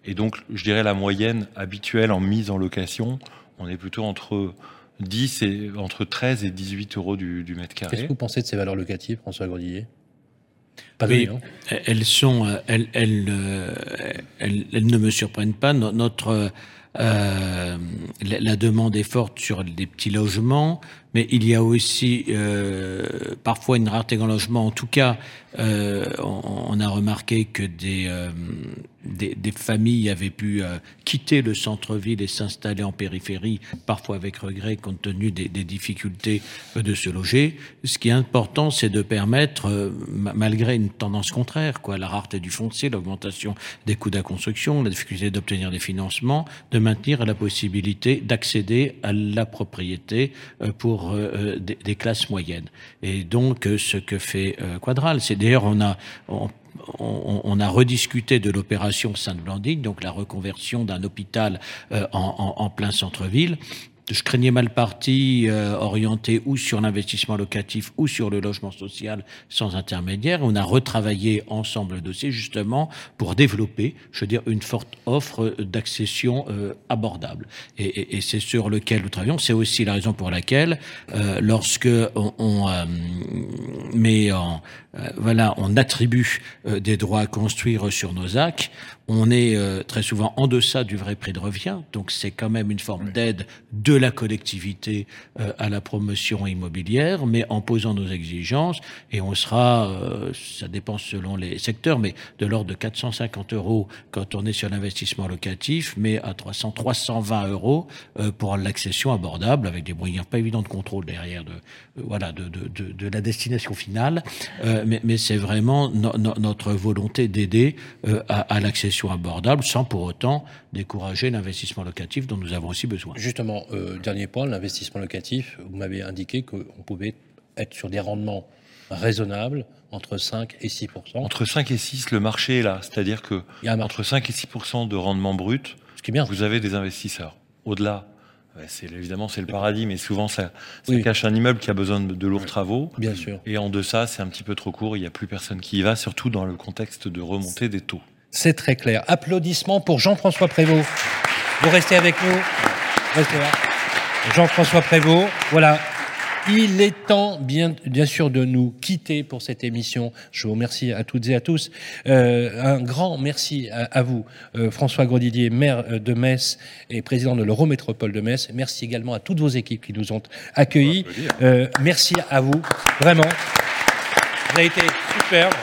Et donc, je dirais la moyenne habituelle en mise en location, on est plutôt entre 10 et entre 13 et 18 euros du, mètre carré. Qu'est-ce que vous pensez de ces valeurs locatives, François Grodillier pas oui, elles sont, euh, elles, euh, elles, elles, ne me surprennent pas. Notre euh, la, demande est forte sur des petits logements, mais il y a aussi euh, parfois une rareté en logement. En tout cas, euh, on, a remarqué que des, euh, des, des, familles avaient pu euh, quitter le centre-ville et s'installer en périphérie, parfois avec regret compte tenu des, des, difficultés de se loger. Ce qui est important, c'est de permettre, malgré une tendance contraire, quoi, la rareté du foncier, l'augmentation des coûts de la construction, la difficulté d'obtenir des financements, de maintenir la possibilité d'accéder à la propriété pour euh, euh, des, classes moyennes. Et donc, euh, ce que fait Quadral, c'est d'ailleurs, on a, on, a rediscuté de l'opération Sainte-Blandine, donc la reconversion d'un hôpital en, plein centre-ville je craignais mal parti, euh, orienté ou sur l'investissement locatif ou sur le logement social sans intermédiaire. On a retravaillé ensemble le dossier justement pour développer, je veux dire, une forte offre d'accession euh, abordable. Et, c'est sur lequel nous travaillons. C'est aussi la raison pour laquelle, euh, lorsque on, met voilà, on attribue des droits à construire sur nos actes, on est très souvent en deçà du vrai prix de revient. Donc c'est quand même une forme d'aide de la collectivité euh, à la promotion immobilière, mais en posant nos exigences, et on sera, euh, ça dépend selon les secteurs, mais de l'ordre de 450 euros quand on est sur l'investissement locatif, mais à 300, 320 euros euh, pour l'accession abordable, avec des moyens pas évidents de contrôle derrière de, voilà, de, de, de, la destination finale, mais, mais c'est vraiment notre volonté d'aider à, à l'accession abordable sans pour autant décourager l'investissement locatif dont nous avons aussi besoin. Justement, dernier point, l'investissement locatif. Vous m'avez indiqué qu'on pouvait être sur des rendements raisonnables entre 5 et 6% Entre 5 et 6, le marché est là. C'est-à-dire que entre 5 et 6% de rendement brut, Ce qui est bien. vous avez des investisseurs. Au-delà, c'est évidemment c'est le paradis, mais souvent ça, cache un immeuble qui a besoin de, lourds travaux. Bien sûr. Et en deçà, c'est un petit peu trop court. Il n'y a plus personne qui y va, surtout dans le contexte de remontée des taux. C'est très clair. Applaudissements pour Jean-François Prévost. Vous restez avec nous. Restez là. Jean-François Prévost. Voilà. Il est temps, bien, bien sûr, de nous quitter pour cette émission. Je vous remercie à toutes et à tous. Euh, un grand merci à, à vous, euh, François Grodidier, maire euh, de Metz et président de l'Eurométropole de Metz. Merci également à toutes vos équipes qui nous ont accueillis. Euh, merci à vous, vraiment. Vous avez été superbe.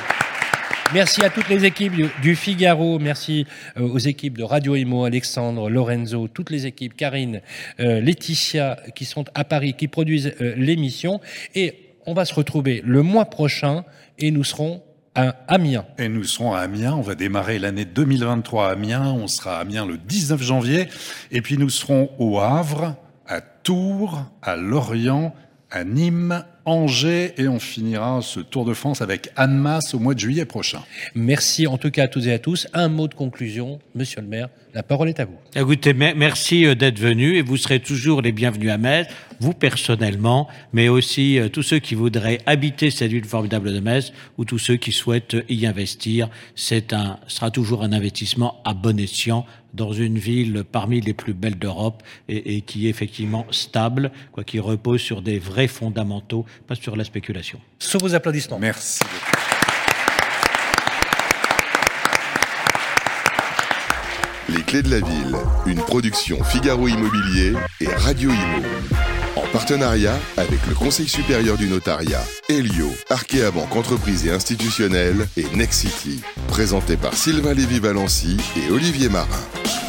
Merci à toutes les équipes du, Figaro, merci euh, aux équipes de Radio Imo, Alexandre, Lorenzo, toutes les équipes, Karine, euh, Laetitia, qui sont à Paris, qui produisent euh, l'émission. Et on va se retrouver le mois prochain et nous serons à Amiens. Et nous serons à Amiens. On va démarrer l'année 2023 à Amiens. On sera à Amiens le 19 janvier. Et puis nous serons au Havre, à Tours, à Lorient, à Nîmes, Angers et on finira ce Tour de France avec Annemasse au mois de juillet prochain. Merci en tout cas à toutes et à tous. Un mot de conclusion, monsieur le maire, la parole est à vous. Écoutez, merci euh, d'être venu et vous serez toujours les bienvenus à Metz, vous personnellement, mais aussi euh, tous ceux qui voudraient habiter cette ville formidable de Metz ou tous ceux qui souhaitent y investir. C'est un, sera toujours un investissement à bon escient dans une ville parmi les plus belles d'Europe et, et, qui est effectivement stable, quoi, qui repose sur des vrais fondamentaux, pas sur la spéculation. Sous vos applaudissements. Merci. Les clés de la ville, une production Figaro Immobilier et Radio Imo. En partenariat avec le Conseil supérieur du notariat, Elio, Arkea Banque Entreprise et Institutionnelle et Nexity. Présenté par Sylvain Lévy-Valency et Olivier Marin.